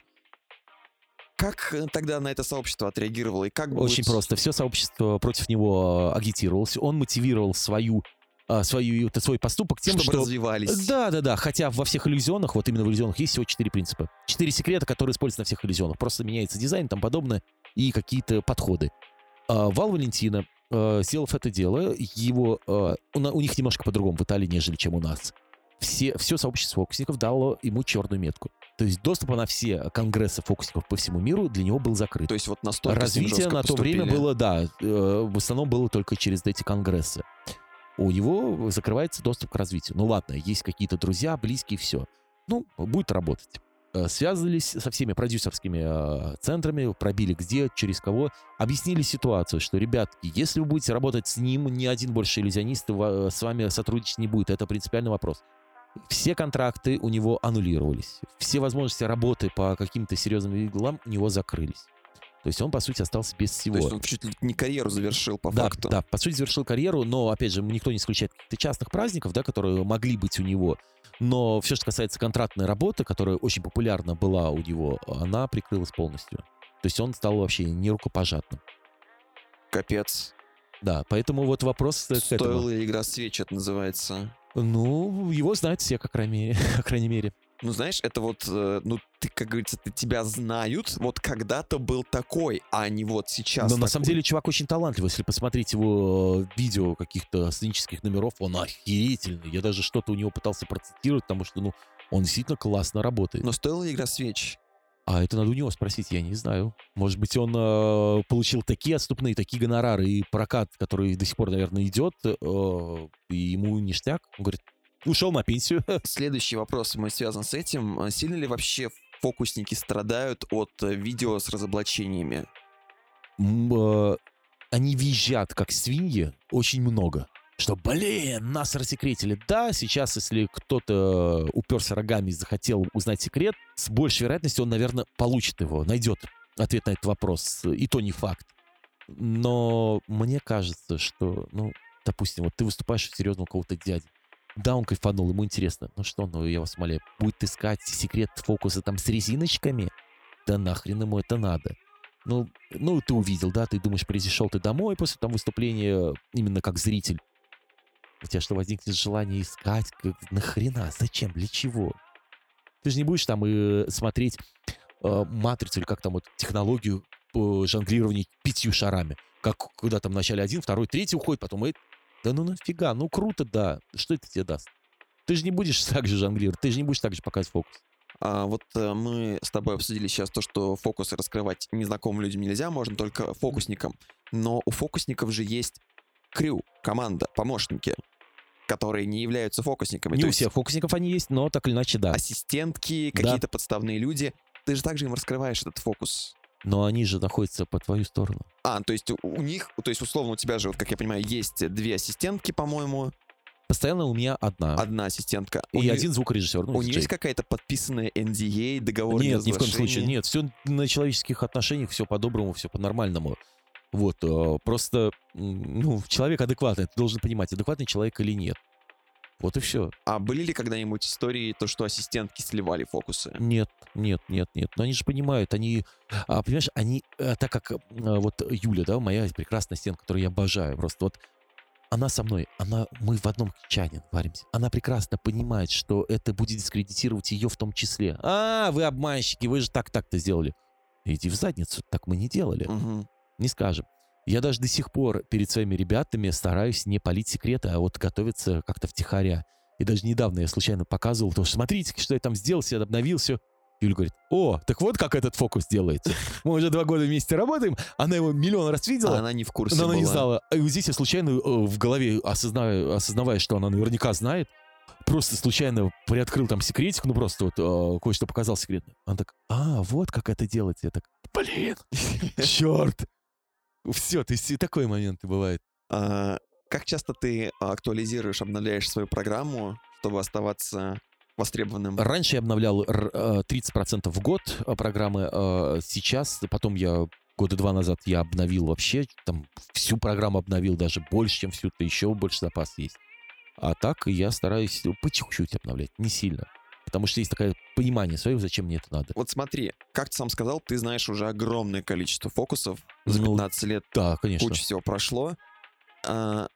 Как э, тогда на это сообщество отреагировало? И как Очень будет- просто. Все сообщество против него э, агитировалось. Он мотивировал свою, э, свою, свой поступок тем, чтобы что... развивались. Да, да, да. Хотя во всех иллюзионах, вот именно в иллюзионах, есть всего четыре принципа. Четыре секрета, которые используются на всех иллюзионах. Просто меняется дизайн, там подобное, и какие-то подходы. А, Вал Валентина, сделав это дело, его, у них немножко по-другому в Италии, нежели чем у нас. Все, все сообщество фокусников дало ему черную метку. То есть доступ на все конгрессы фокусников по всему миру для него был закрыт. То есть вот настолько Развитие на то время было, да, э, в основном было только через эти конгрессы. У него закрывается доступ к развитию. Ну ладно, есть какие-то друзья, близкие, все. Ну, будет работать. Э, Связались со всеми продюсерскими э, центрами, пробили где, через кого, объяснили ситуацию, что, ребятки, если вы будете работать с ним, ни один больше иллюзионист с вами сотрудничать не будет. Это принципиальный вопрос. Все контракты у него аннулировались. Все возможности работы по каким-то серьезным делам у него закрылись. То есть он, по сути, остался без всего. То есть он чуть ли не карьеру завершил по да, факту. да, по сути, завершил карьеру, но, опять же, никто не исключает каких-то частных праздников, да, которые могли быть у него. Но все, что касается контрактной работы, которая очень популярна была у него, она прикрылась полностью. То есть он стал вообще нерукопожатным. Капец. Да, поэтому вот вопрос. Стоила ли игра свеч, это называется. Ну, его знают все, как крайней, по крайней мере. Ну, знаешь, это вот, э, ну, ты, как говорится, ты, тебя знают, вот когда-то был такой, а не вот сейчас Но на такой. самом деле чувак очень талантливый. Если посмотреть его э, видео каких-то сценических номеров, он охерительный. Я даже что-то у него пытался процитировать, потому что, ну, он действительно классно работает. Но стоила ли игра свеч? А это надо у него спросить, я не знаю. Может быть, он э, получил такие отступные, такие гонорары и прокат, который до сих пор, наверное, идет, э, и ему ништяк. Он говорит, ушел на пенсию. Следующий вопрос мой связан с этим. А Сильно ли вообще фокусники страдают от э, видео с разоблачениями? Э, Они визжат, как свиньи, очень много. Что, блин, нас рассекретили. Да, сейчас, если кто-то уперся рогами и захотел узнать секрет, с большей вероятностью он, наверное, получит его, найдет ответ на этот вопрос. И то не факт. Но мне кажется, что, ну, допустим, вот ты выступаешь в серьезного какого-то дяди. Да, он кайфанул, ему интересно. Ну что, ну я вас умоляю, будет искать секрет фокуса там с резиночками? Да нахрен ему это надо? Ну, ну, ты увидел, да, ты думаешь, пришел ты домой после там выступления, именно как зритель. У тебя что, возникнет желание искать? Как, нахрена? Зачем? Для чего? Ты же не будешь там и смотреть э, матрицу или как там вот технологию по жонглированию пятью шарами. Как куда там вначале один, второй, третий уходит, потом и... Да ну нафига, ну круто, да. Что это тебе даст? Ты же не будешь так же жонглировать, ты же не будешь так же показывать фокус. А вот э, мы с тобой обсудили сейчас то, что фокусы раскрывать незнакомым людям нельзя, можно только фокусникам. Но у фокусников же есть крю, команда, помощники, которые не являются фокусниками. Не То у есть всех фокусников они есть, но так или иначе, да. ассистентки, Да. какие-то подставные люди. Ты же также им раскрываешь этот фокус. Но они же находятся по твою сторону. А, то есть у- у них, то есть условно у тебя же, вот как я понимаю, есть две ассистентки, по-моему, Постоянно у меня одна. одна ассистентка. У и неё- один звукорежиссер. ну, У нее Джей. есть какая-то подписанная NDA, договор Нет, ни в коем случае. Нет, все на человеческих отношениях, все по-доброму, все по-нормальному. Вот, э, просто, ну, человек адекватный, ты должен понимать, адекватный человек или нет. Вот и все. А были ли когда-нибудь истории, то, что ассистентки сливали фокусы? Нет, нет, нет, нет. Но они же понимают, они, а, понимаешь, они, а, так как а, вот Юля, да, моя прекрасная стена, которую я обожаю, просто вот она со мной, она, мы в одном чане варимся. Она прекрасно понимает, что это будет дискредитировать ее в том числе. А, вы обманщики, вы же так-так-то сделали. Иди в задницу, так мы не делали. Мгм. Не скажем. Я даже до сих пор перед своими ребятами стараюсь не палить секреты, а вот готовиться как-то втихаря. И даже недавно я случайно показывал, то, что смотрите, что я там сделал, я обновил все. Юля говорит, о, так вот как этот фокус делается. Мы уже два года вместе работаем, она его миллион раз видела, А она не в курсе но она не знала. А вот здесь я случайно э, в голове, осознавая, осознавая, что она наверняка знает, просто случайно приоткрыл там секретик, ну просто вот э, кое-что показал секретно. Она так, а, вот как это делается. Я так, блин, черт. Все, то есть и такой момент и бывает. А, как часто ты актуализируешь, обновляешь свою программу, чтобы оставаться востребованным? Раньше я обновлял р- э, 30% в год э, программы, э, сейчас, потом я года два назад я обновил вообще, там всю программу обновил, даже больше, чем всю, то еще больше запас есть. А так я стараюсь ну, по чуть-чуть обновлять, не сильно. Потому что есть такое понимание своего, зачем мне это надо. Вот смотри, как ты сам сказал, ты знаешь уже огромное количество фокусов. За Ну, 15 лет Да, конечно. куча всего прошло. А,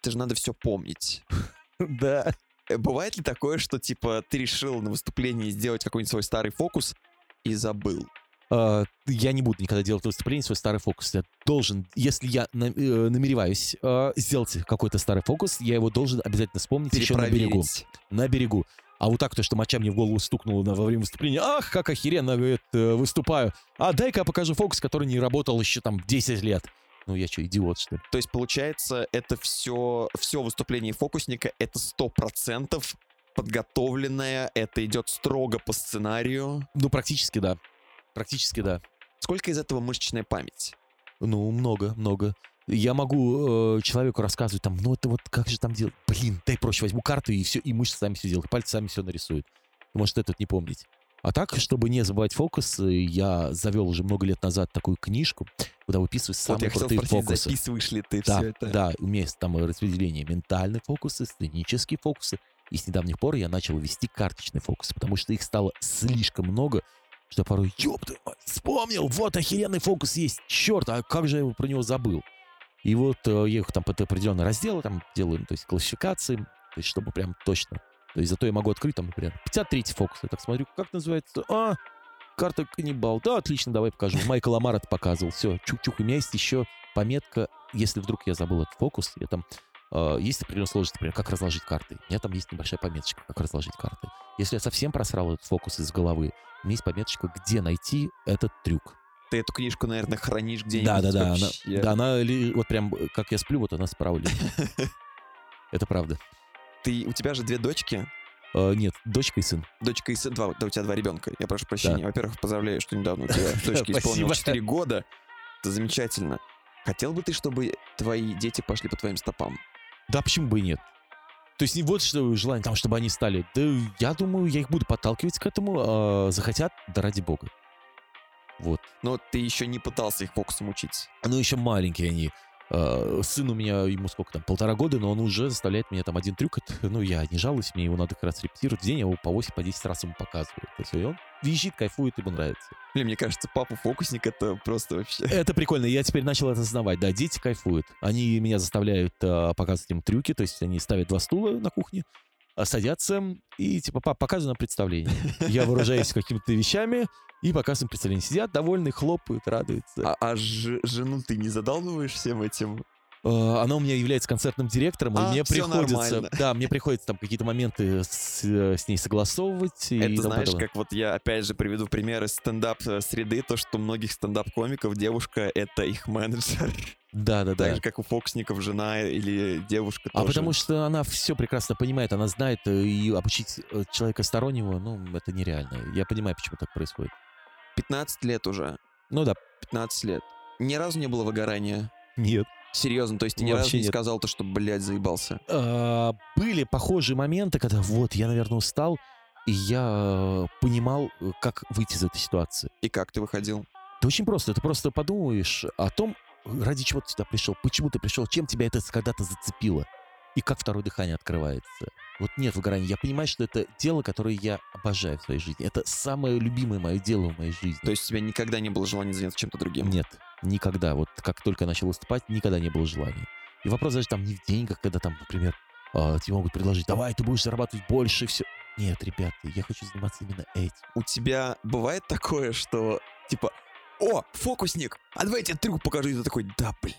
это же надо все помнить. Да. Э, Бывает ли такое, что типа ты решил на выступлении сделать какой-нибудь свой старый фокус и забыл? А, я не буду никогда делать выступление свой старый фокус. Я должен, если я на- э, намереваюсь э, сделать какой-то старый фокус, я его должен обязательно вспомнить еще на берегу. На берегу. А вот так, то, что моча мне в голову стукнула на- во время выступления, ах, как охеренно говорит, э, выступаю. А дай-ка я покажу фокус, который не работал еще там 10 лет. Ну я что, идиот, что ли? То есть, получается, это все, все выступление фокусника, это сто процентов подготовленное, это идет строго по сценарию. Ну, практически да. Практически да. Сколько из этого мышечная память? Ну, много, много. Я могу э, человеку рассказывать, там, ну это вот как же там делать? Блин, дай проще возьму карту и все, и мышцы сами все делают, пальцы сами все нарисуют. Может, этот не помнить. А так, чтобы не забывать фокус, я завел уже много лет назад такую книжку, куда выписываю вот самые хотел крутые спросить, фокусы. записываешь ли ты Да, все это? да, у меня есть там распределение ментальные фокусы, сценические фокусы. И с недавних пор я начал вести карточные фокусы, потому что их стало слишком много, что порой, ёб твою мать, вспомнил, вот охеренный фокус есть, черт, а как же я его про него забыл? И вот э, я их там под определенные разделы там делаю, ну, то есть классификации, то есть чтобы прям точно. То есть зато я могу открыть там, например, 53 фокус. Я так смотрю, как называется? А, карта каннибал. Да, отлично, давай покажу. Майкл Амар это показывал. Все, чук-чук. У меня есть еще пометка, если вдруг я забыл этот фокус, я там э, есть определенная сложность, например, как разложить карты. У меня там есть небольшая пометочка, как разложить карты. Если я совсем просрал этот фокус из головы, у меня есть пометочка, где найти этот трюк. Ты эту книжку, наверное, хранишь где-нибудь Да, да, да. Она, да, она ли- вот прям, э, как я сплю, вот она справа лежит. Это правда. Ты, у тебя же две дочки, Э, Нет, дочка и сын. дочка и сын, два, да, у тебя два ребенка. Я прошу прощения. Во-первых, поздравляю, что недавно у тебя дочке исполнилось 4 года. Это замечательно. Хотел бы ты, чтобы твои дети пошли по твоим стопам? Да почему бы и нет? То есть не вот что желание, там, чтобы они стали. Да я думаю, я их буду подталкивать к этому. а захотят, да ради бога. Вот. Но ты еще не пытался их фокусом учить. Ну, еще маленькие они. А, Сын у меня, ему сколько там, полтора года, но он уже заставляет меня там один трюк. ну, я не жалуюсь, мне его надо как раз репетировать. В день я его по 8, по 10 раз ему показываю. То есть он визжит, кайфует, ему нравится. Блин, мне кажется, папа фокусник это просто вообще... Это прикольно, я теперь начал это осознавать. Да, дети кайфуют. Они меня заставляют а, показывать им трюки, то есть они ставят два стула на кухне, а, садятся и типа, пап, показывай нам представление. Я вооружаюсь какими-то вещами и им представление. Сидят довольны, хлопают, радуются. А, а ж- жену ты не задалбываешь всем этим? А, Она у меня является концертным директором, А, и мне приходится, нормально. да, мне приходится там какие-то моменты с, э, с ней согласовывать. и это тому знаешь, подобное. как вот я опять же приведу пример из стендап-среды, то, что многих стендап-комиков девушка — это их менеджер. Да, да, да. Так же, как у фокусников жена или девушка А тоже. потому что она все прекрасно понимает, она знает, э, и обучить э, человека стороннего, ну, это нереально. Я понимаю, почему так происходит. 15 лет уже. Ну да. 15 лет. Ни разу не было выгорания. Нет. Серьезно, то есть ты ни разу Вообще не нет. сказал то, что, блядь, заебался. А, были похожие моменты, когда вот я, наверное, устал, и я э, понимал, э, как выйти из этой ситуации. И как ты выходил? Это очень просто. Ты просто подумаешь о том, ради чего ты сюда пришел, почему ты пришел, чем тебя это когда-то зацепило. И как второе дыхание открывается. Вот нет выгорания. Я понимаю, что это дело, которое я обожаю в своей жизни. Это самое любимое мое дело в моей жизни. То есть у тебя никогда не было желания заняться чем-то другим? Нет, никогда. Вот как только я начал выступать, никогда не было желания. И вопрос даже там не в деньгах, когда там, например, а, тебе могут предложить, давай, ты будешь зарабатывать больше, все. Нет, ребята, я хочу заниматься именно этим. У тебя бывает такое, что типа, о, фокусник, а давай я тебе трюк покажу. И ты такой, да, блядь.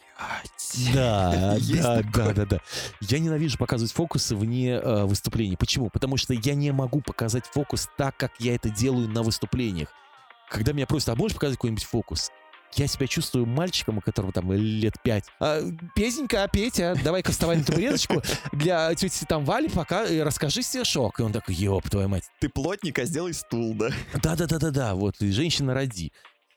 Да, да, да, да, да. Я ненавижу показывать фокусы вне э, выступлений. Почему? Потому что я не могу показать фокус так, как я это делаю на выступлениях. Когда меня просят, а можешь показать какой-нибудь фокус? Я себя чувствую мальчиком, у которого там лет пять. А, Петенька, Петя, давай-ка вставай на табуреточку для тети там Вали, пока и расскажи стишок. И он такой, ёб, твою мать. Ты плотник, а сделай стул, да? Да-да-да-да-да, вот, и женщина роди.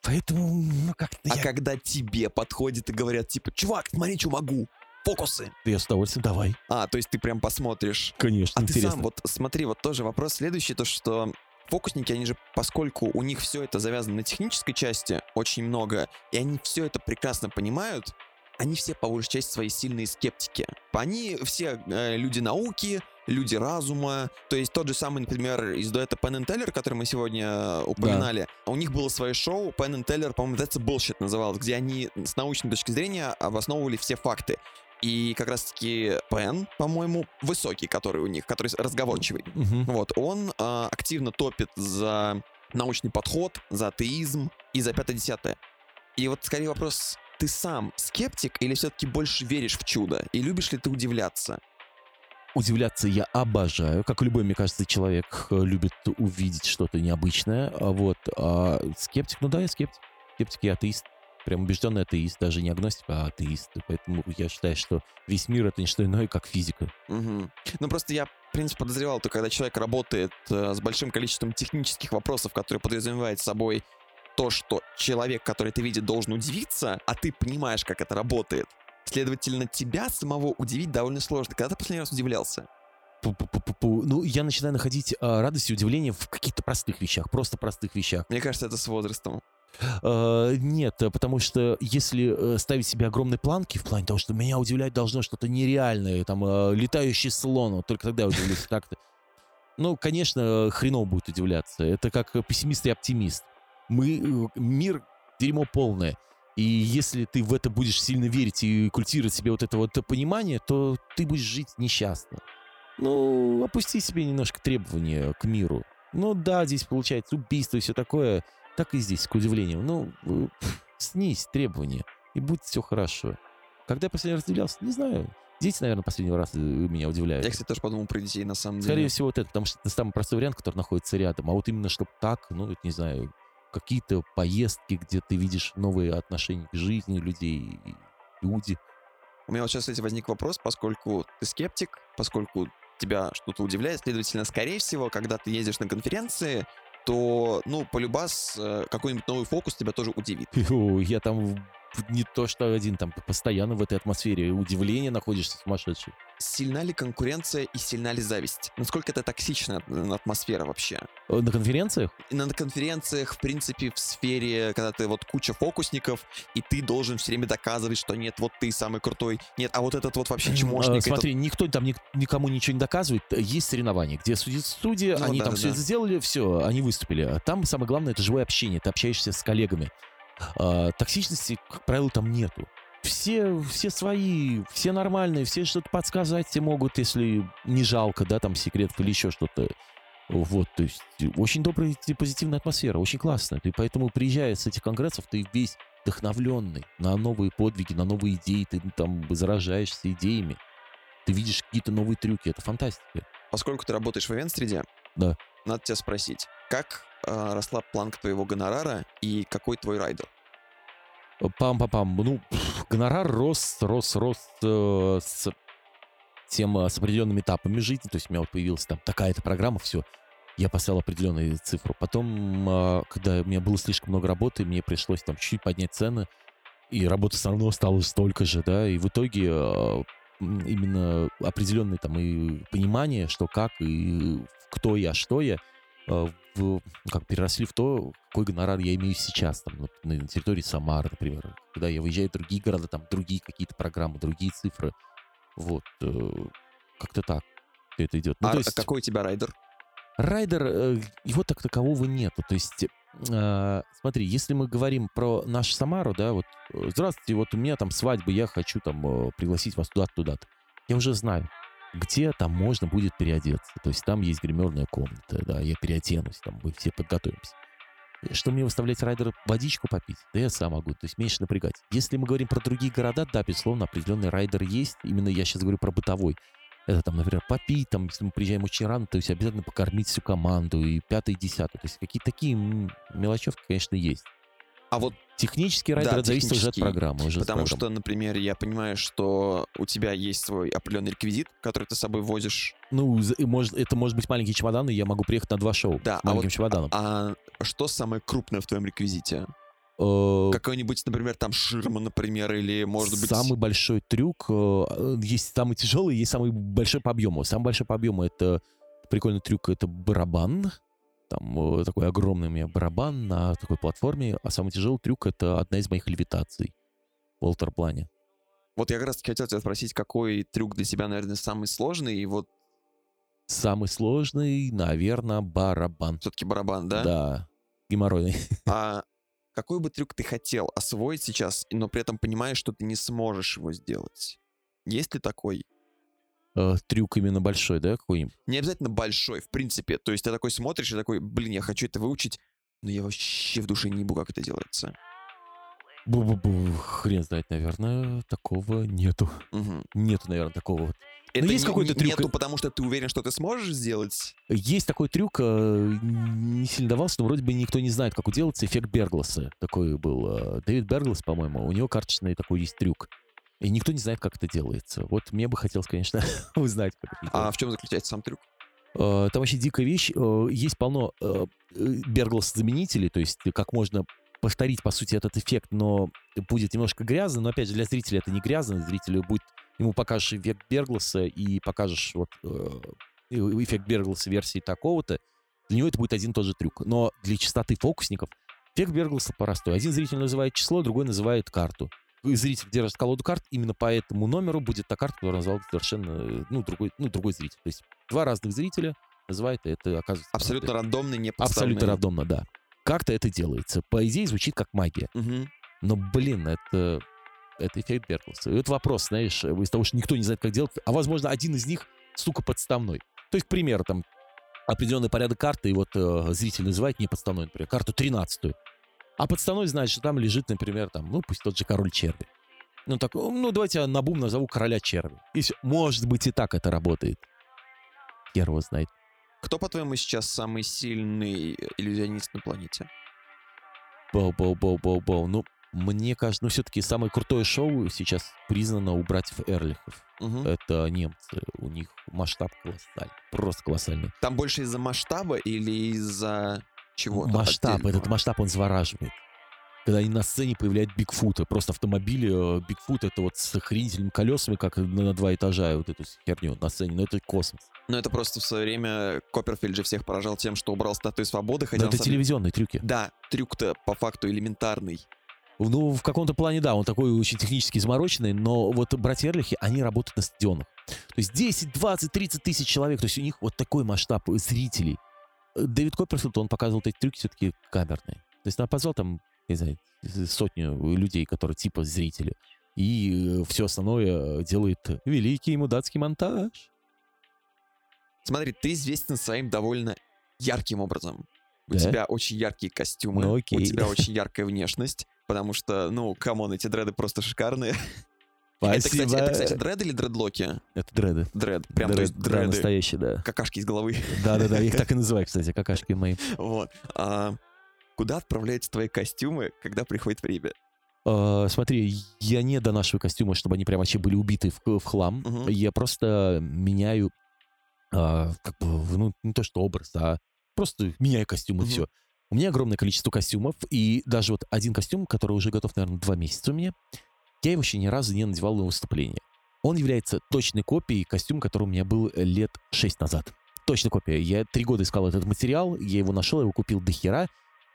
Поэтому, ну, как-то А я, когда тебе подходят и говорят, типа, чувак, смотри, что могу. Фокусы. я с удовольствием, давай. А, то есть ты прям посмотришь. Конечно, А ты интересно. сам, вот смотри, вот тоже вопрос следующий, то что фокусники, они же, поскольку у них все это завязано на технической части, очень много, и они все это прекрасно понимают, они все, по большей части, свои сильные скептики. Они все э, люди науки, люди разума. То есть тот же самый, например, из дуэта Penn Teller, который мы сегодня э, упоминали, у них было свое шоу Penn Teller, по-моему, That's a Bullshit называлось, где они с научной точки зрения обосновывали все факты. И как раз-таки Пен, по-моему, высокий, который у них, который разговорчивый. Мгм. Вот, он а, активно топит за научный подход, за атеизм и за пятое-десятое. И вот скорее вопрос, ты сам скептик или все-таки больше веришь в чудо? И любишь ли ты удивляться? Удивляться я обожаю. Как любой, мне кажется, человек э, любит увидеть что-то необычное. А Вот. А скептик, ну да, я скептик. Скептик и атеист. Прям убежденный атеист, даже не агностик, а атеист. Поэтому я считаю, что весь мир — это не что иное, как физика. Мгм. Ну просто я, в принципе, подозревал, то когда человек работает э, с большим количеством технических вопросов, которые подразумевают собой то, что человек, который это видит, должен удивиться, а ты понимаешь, как это работает. Следовательно, тебя самого удивить довольно сложно. Когда ты последний раз удивлялся? Пу-пу-пу-пу-пу. Ну, я начинаю находить а, радость и удивление в каких-то простых вещах, просто простых вещах. Мне кажется, это с возрастом. Э, Нет, э, потому что если э, ставить себе огромные планки в плане того, что меня удивлять должно что-то нереальное, там, э, летающий слон, вот только тогда я удивлюсь так-то. Ну, конечно, э, хреново будет удивляться. Это как э, пессимист и оптимист. Мы, э, мир дерьмо полное. И если ты в это будешь сильно верить и культивировать себе вот это вот понимание, то ты будешь жить несчастно. Ну, опусти себе немножко требования к миру. Ну да, здесь получается убийство и все такое. Так и здесь, к удивлению. Ну, э, снизь требования, и будет все хорошо. Когда я последний раз удивлялся, не знаю. Дети, наверное, последний раз э, меня удивляют. Я, кстати, тоже подумал про детей, на самом деле. Скорее всего, вот это, потому что это самый простой вариант, который находится рядом. А вот именно чтобы так, ну, это, не знаю, какие-то поездки, где ты видишь новые отношения к жизни людей, и люди. У меня вот сейчас, кстати, возник вопрос, поскольку ты скептик, поскольку тебя что-то удивляет, следовательно, скорее всего, когда ты ездишь на конференции, то, ну, полюбас, э, какой-нибудь новый фокус тебя тоже удивит. Фу, Я там не то что один, там ты постоянно в этой атмосфере удивления находишься сумасшедший. Сильна ли конкуренция и сильна ли зависть? Насколько это токсичная э, атмосфера вообще? Э, На конференциях? На конференциях, в принципе, в сфере, когда ты вот куча фокусников, и ты должен все время доказывать, что нет, вот ты самый крутой, нет, а вот этот вот вообще чмошник. Э, этот- Смотри, никто там ник- никому ничего не доказывает. Есть соревнования, где судит студия, Ну они да, там да, все это сделали, все, они выступили. Там самое главное это живое общение, ты общаешься с коллегами. А, токсичности, как правило, там нету. Все, все свои, все нормальные, все что-то подсказать тебе могут, если не жалко, да, там секретов или еще что-то. Вот, то есть очень добрая и позитивная атмосфера, очень классно. Ты поэтому приезжая с этих конгрессов, ты весь вдохновленный на новые подвиги, на новые идеи, ты там заражаешься идеями. Ты видишь какие-то новые трюки, это фантастика. Поскольку ты работаешь в ивент-среде, Да. надо тебя спросить, как э, росла планка твоего гонорара и какой твой райдер? Пам-пам-пам. Ну, гонорар рос, рос, рос э, с тем, э, с определенными этапами жизни. То есть у меня вот появилась там такая-то программа, все. Я поставил определенную цифру. Потом, э, когда у меня было слишком много работы, мне пришлось там чуть-чуть поднять цены. И работы все равно стало столько же, да. И в итоге э, именно определенное там и понимание, что как, и кто я, что я, в, ну, как переросли в то, какой гонорар я имею сейчас, там, на территории Самары, например. Когда я выезжаю в другие города, там другие какие-то программы, другие цифры. Вот. э, как-то так это идет. Ну, а есть, какой у тебя райдер? Райдер, э, его так такового нету. То есть, э, смотри, если мы говорим про нашу Самару, да, вот, э, здравствуйте, вот у меня там свадьба, я хочу там э, пригласить вас туда-то. Я уже знаю, где там можно будет переодеться. То есть там есть гримерная комната, да, я переоденусь, там мы все подготовимся. Что мне выставлять райдера водичку попить? Да я сам могу, то есть меньше напрягать. Если мы говорим про другие города, да, безусловно, определенный райдер есть. Именно я сейчас говорю про бытовой. Это там, например, попить, там, если мы приезжаем очень рано, то есть обязательно покормить всю команду и пятое, и десятое. То есть какие-то такие мелочевки, конечно, есть. А вот Технический райдер Да, зависит уже от программы. Уже от потому программы. что, например, я понимаю, что у тебя есть свой определенный реквизит, который ты с собой возишь. Ну, может, это может быть маленький чемодан, и я могу приехать на два шоу Да, с а маленьким вот- чемоданом. А что самое крупное в твоем реквизите? Э, Какой-нибудь, например, там ширма, например, или может быть... Самый большой трюк, э, есть самый тяжелый, есть самый большой по объему. Самый большой по объему это прикольный трюк, это барабан. Там э, такой огромный у меня барабан на такой платформе, а самый тяжелый трюк это одна из моих левитаций в Волтерплане. Вот я как раз хотел тебя спросить, какой трюк для тебя, наверное, самый сложный, и вот Самый сложный, наверное, барабан. все-таки барабан, да? Да, геморройный. А какой бы трюк ты хотел освоить сейчас, но при этом понимаешь, что ты не сможешь его сделать? Есть ли такой? Э, Трюк именно большой, да, какой-нибудь? Не обязательно большой, в принципе. То есть ты такой смотришь и такой, блин, я хочу это выучить, но я вообще в душе не ебу, как это делается. Бу-бу-бу, хрен знает, наверное, такого нету. Мгм. Нету, наверное, такого вот. Это есть не- какой-то трюк? Нету, потому что ты уверен, что ты сможешь сделать? Есть такой трюк, э, не сильно давался, но вроде бы никто не знает, как делается. Эффект Бергласа такой был. э, Дэвид Берглас, по-моему, у него карточный такой есть трюк. И никто не знает, как это делается. Вот мне бы хотелось, конечно, узнать, как это А в чем заключается сам трюк? Э, Там вообще дикая вещь. Э, Есть полно э, Берглас-заменителей, то есть как можно повторить, по сути, этот эффект, но будет немножко грязно. Но, опять же, для зрителя это не грязно. Зрителю будет... Ему покажешь эффект Бергласа и покажешь вот эффект Бергласа версии такого-то. Для него это будет один и тот же трюк. Но для частоты фокусников эффект Бергласа простой. Один зритель называет число, другой называет карту. Зритель держит колоду карт, именно по этому номеру будет та карта, которую назвал совершенно э, ну, другой, ну, другой зритель. То есть два разных зрителя называет, и это оказывается... Абсолютно рандомный, не Абсолютно рандомно, да. Как-то это делается. По идее, звучит как магия. Мгм. Но, блин, это, это эффект Берклса. И вот вопрос, знаешь, из того, что никто не знает, как делать, а, возможно, один из них, сука, подставной. То есть, к примеру, там, определенный порядок карты, и вот э, зритель называет не подставной, например, карту 13 А подставной знает, что там лежит, например, там, ну, пусть тот же король черви. Ну, так, ну, давайте я на бум назову короля черви. И всё. Может быть, и так это работает. Хер его знает. Кто, по-твоему, сейчас самый сильный иллюзионист на планете? Боу-боу-боу-боу-боу. Ну, мне кажется, ну, все-таки самое крутое шоу сейчас признано у братьев Эрлихов. Мгм. Это немцы. У них масштаб колоссальный. Просто колоссальный. Там больше из-за масштаба или из-за чего-то? масштаб, отдельного? этот масштаб, он завораживает. Когда они на сцене появляют Бигфута. Просто автомобили э, Бигфут это вот с охренительными колесами, как на, два этажа, вот эту херню на сцене. Но это космос. Ну, это просто в свое время Копперфильд же всех поражал тем, что убрал статую свободы, хотя Но это самом телевизионные трюки. Да, трюк-то по факту элементарный. Ну, в каком-то плане, да, он такой очень технически замороченный, но вот братья Эрлихи, они работают на стадионах. То есть 10, 20, 30 тысяч человек, то есть у них вот такой масштаб зрителей. Э, Дэвид Копперфилд, он показывал эти трюки все-таки камерные. То есть он позвал там, не знаю, сотню людей, которые типа зрители. И все остальное делает великий мудацкий монтаж. Смотри, ты известен своим довольно ярким образом. У Да? тебя очень яркие костюмы, Ну, у тебя очень яркая внешность, потому что, ну, come on, эти дреды просто шикарные. Это, Спасибо. кстати, это, кстати, дреды или дредлоки? Это дреды. Дред, прям, то Дред- есть да, дреды, настоящие, да. какашки из головы. Да-да-да, их так и называют, кстати, какашки мои. Вот. А куда отправляются твои костюмы, когда приходит время? А, смотри, я не донашиваю костюмы, чтобы они прям вообще были убиты в, в хлам. Мгм. Я просто меняю, а, как бы, ну, не то что образ, а просто меняю костюмы, Мгм. все. У меня огромное количество костюмов, и даже вот один костюм, который уже готов, наверное, два месяца у меня, я его еще ни разу не надевал на выступление. Он является точной копией костюма, который у меня был лет шесть назад. Точная копия. Я три года искал этот материал, я его нашел, я его купил до хера,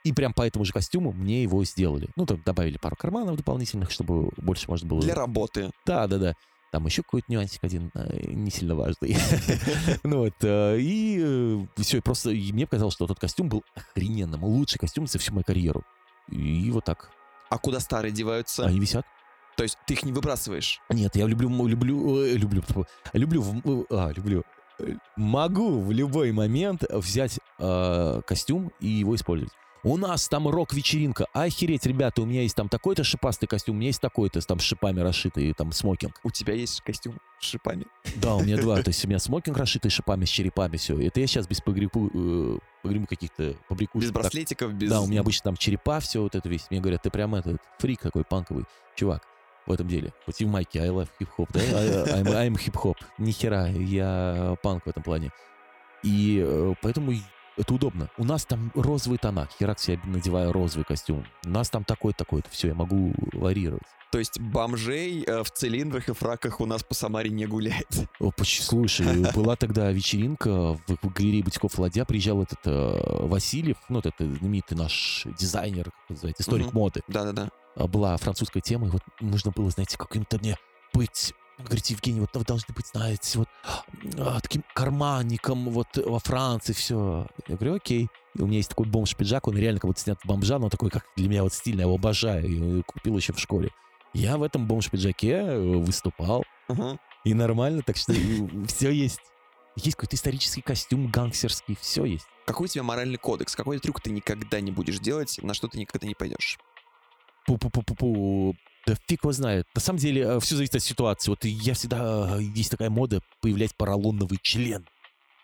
и прям по этому же костюму мне его сделали. Ну, там добавили пару карманов дополнительных, чтобы больше можно было... Для работы. Да, да, да. Там еще какой-то нюансик один, э, не сильно важный. Ну вот, э, и все, просто мне показалось, что тот костюм был охрененным. Лучший костюм за всю мою карьеру. И вот так. А куда старые деваются? Они висят. То есть ты их не выбрасываешь? Нет, я люблю, люблю, люблю, люблю, а, люблю, могу в любой момент взять э, костюм и его использовать. У нас там рок-вечеринка. Охереть, ребята, у меня есть там такой-то шипастый костюм, у меня есть такой-то там с шипами расшитый, там смокинг. У тебя есть костюм с шипами? Да, у меня два. То есть у меня смокинг расшитый шипами, с черепами, все. Это я сейчас без погребу, э, погребу каких-то побрякушек. Без браслетиков, без... Да, у меня обычно там черепа, все вот это весь. Мне говорят, ты прям этот фрик такой панковый чувак в этом деле. Хоть и в майке I love hip-hop, да? I'm, I'm hip-hop. Ни хера, я панк в этом плане. И э, поэтому это удобно. У нас там розовый тона. Херакс я надеваю розовый костюм. У нас там такой-такой-то. Все, я могу варьировать. То есть бомжей э, в цилиндрах и фраках у нас по Самаре не гуляет. О, слушай, была тогда вечеринка в, галерее бутиков Ладья. Приезжал этот э, Васильев, ну, вот это знаменитый наш дизайнер, как называется, историк угу. моды. Да-да-да. А, была французская тема, и вот нужно было, знаете, каким-то мне быть Говорит, Евгений, вот вы должны быть, знаете, вот а, таким карманником вот во Франции, все. Я говорю, окей. И у меня есть такой бомж-пиджак, он реально как будто снят бомжа, но такой, как для меня вот стильный, я его обожаю. И купил еще в школе. Я в этом бомж-пиджаке э, выступал. Uh-huh. И нормально, так что все есть. Есть какой-то исторический костюм гангстерский, все есть. Какой у тебя моральный кодекс? Какой трюк ты никогда не будешь делать, на что ты никогда не пойдешь? Пу-пу-пу-пу-пу. Да фиг его знает. На самом деле, э, все зависит от ситуации. Вот я всегда... Э, есть такая мода появлять поролоновый член.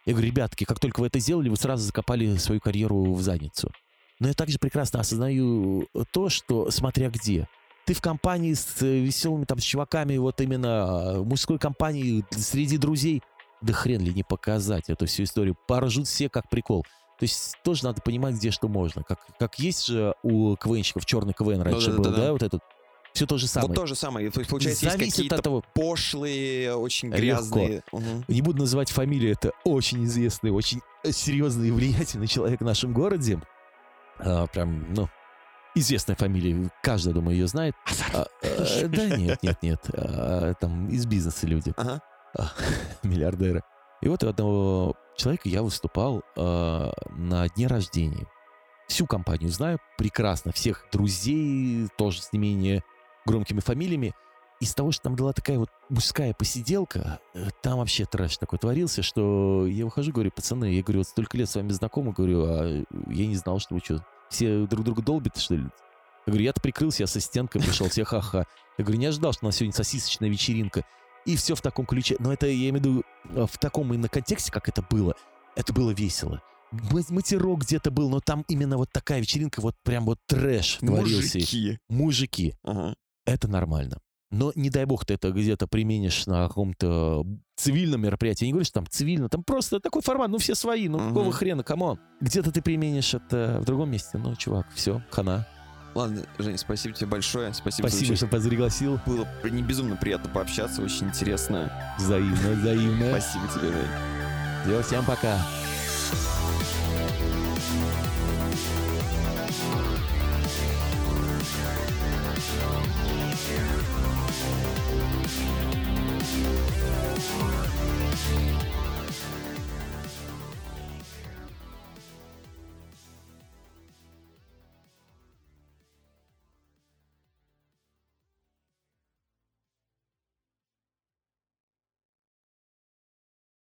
Я говорю, ребятки, как только вы это сделали, вы сразу закопали свою карьеру в задницу. Но я также прекрасно осознаю то, что смотря где. Ты в компании с э, веселыми там с чуваками, вот именно мужской компании, среди друзей, да хрен ли не показать эту всю историю. Поржут все как прикол. То есть тоже надо понимать, где что можно. Как, как есть же у КВНщиков черный КВН раньше да, был, да, да, да, вот этот все то же самое. Вот то же самое. То есть, получается, Зависит есть какие-то того... пошлые, очень грязные. Угу. Не буду называть фамилию, это очень известный, очень серьезный и влиятельный человек в нашем городе. А, прям, ну, известная фамилия, каждый, думаю, ее знает. А, а, да нет, нет, нет. А, там из бизнеса люди. Ага. А, миллиардеры. И вот у одного человека я выступал а, на дне рождения. Всю компанию знаю прекрасно, всех друзей, тоже с не менее громкими фамилиями. Из того, что там была такая вот мужская посиделка, э, там вообще трэш такой творился, что я выхожу, говорю, пацаны, я говорю, вот столько лет с вами знакомы, говорю, а я не знал, что вы что, все друг друга долбят, что ли? Я говорю, я-то прикрылся, я со стенкой пришел, все ха-ха. Я говорю, не ожидал, что у нас сегодня сосисочная вечеринка. И все в таком ключе. Но это, я имею в виду, э, в таком именно контексте, как это было, это было весело. Матерок где-то был, но там именно вот такая вечеринка, вот прям вот трэш творился. Мужики. Мужики. Ага это нормально. Но не дай бог ты это где-то применишь на каком-то цивильном мероприятии. Я не говорю, что там цивильно, там просто такой формат, ну все свои, ну угу. какого хрена, come on. Где-то ты применишь это в другом месте, ну, чувак, все, хана. Ладно, Женя, спасибо тебе большое. Спасибо, спасибо что пригласил. Было не безумно приятно пообщаться, очень интересно. Взаимно, взаимно. Спасибо тебе, Жень. Все, всем пока.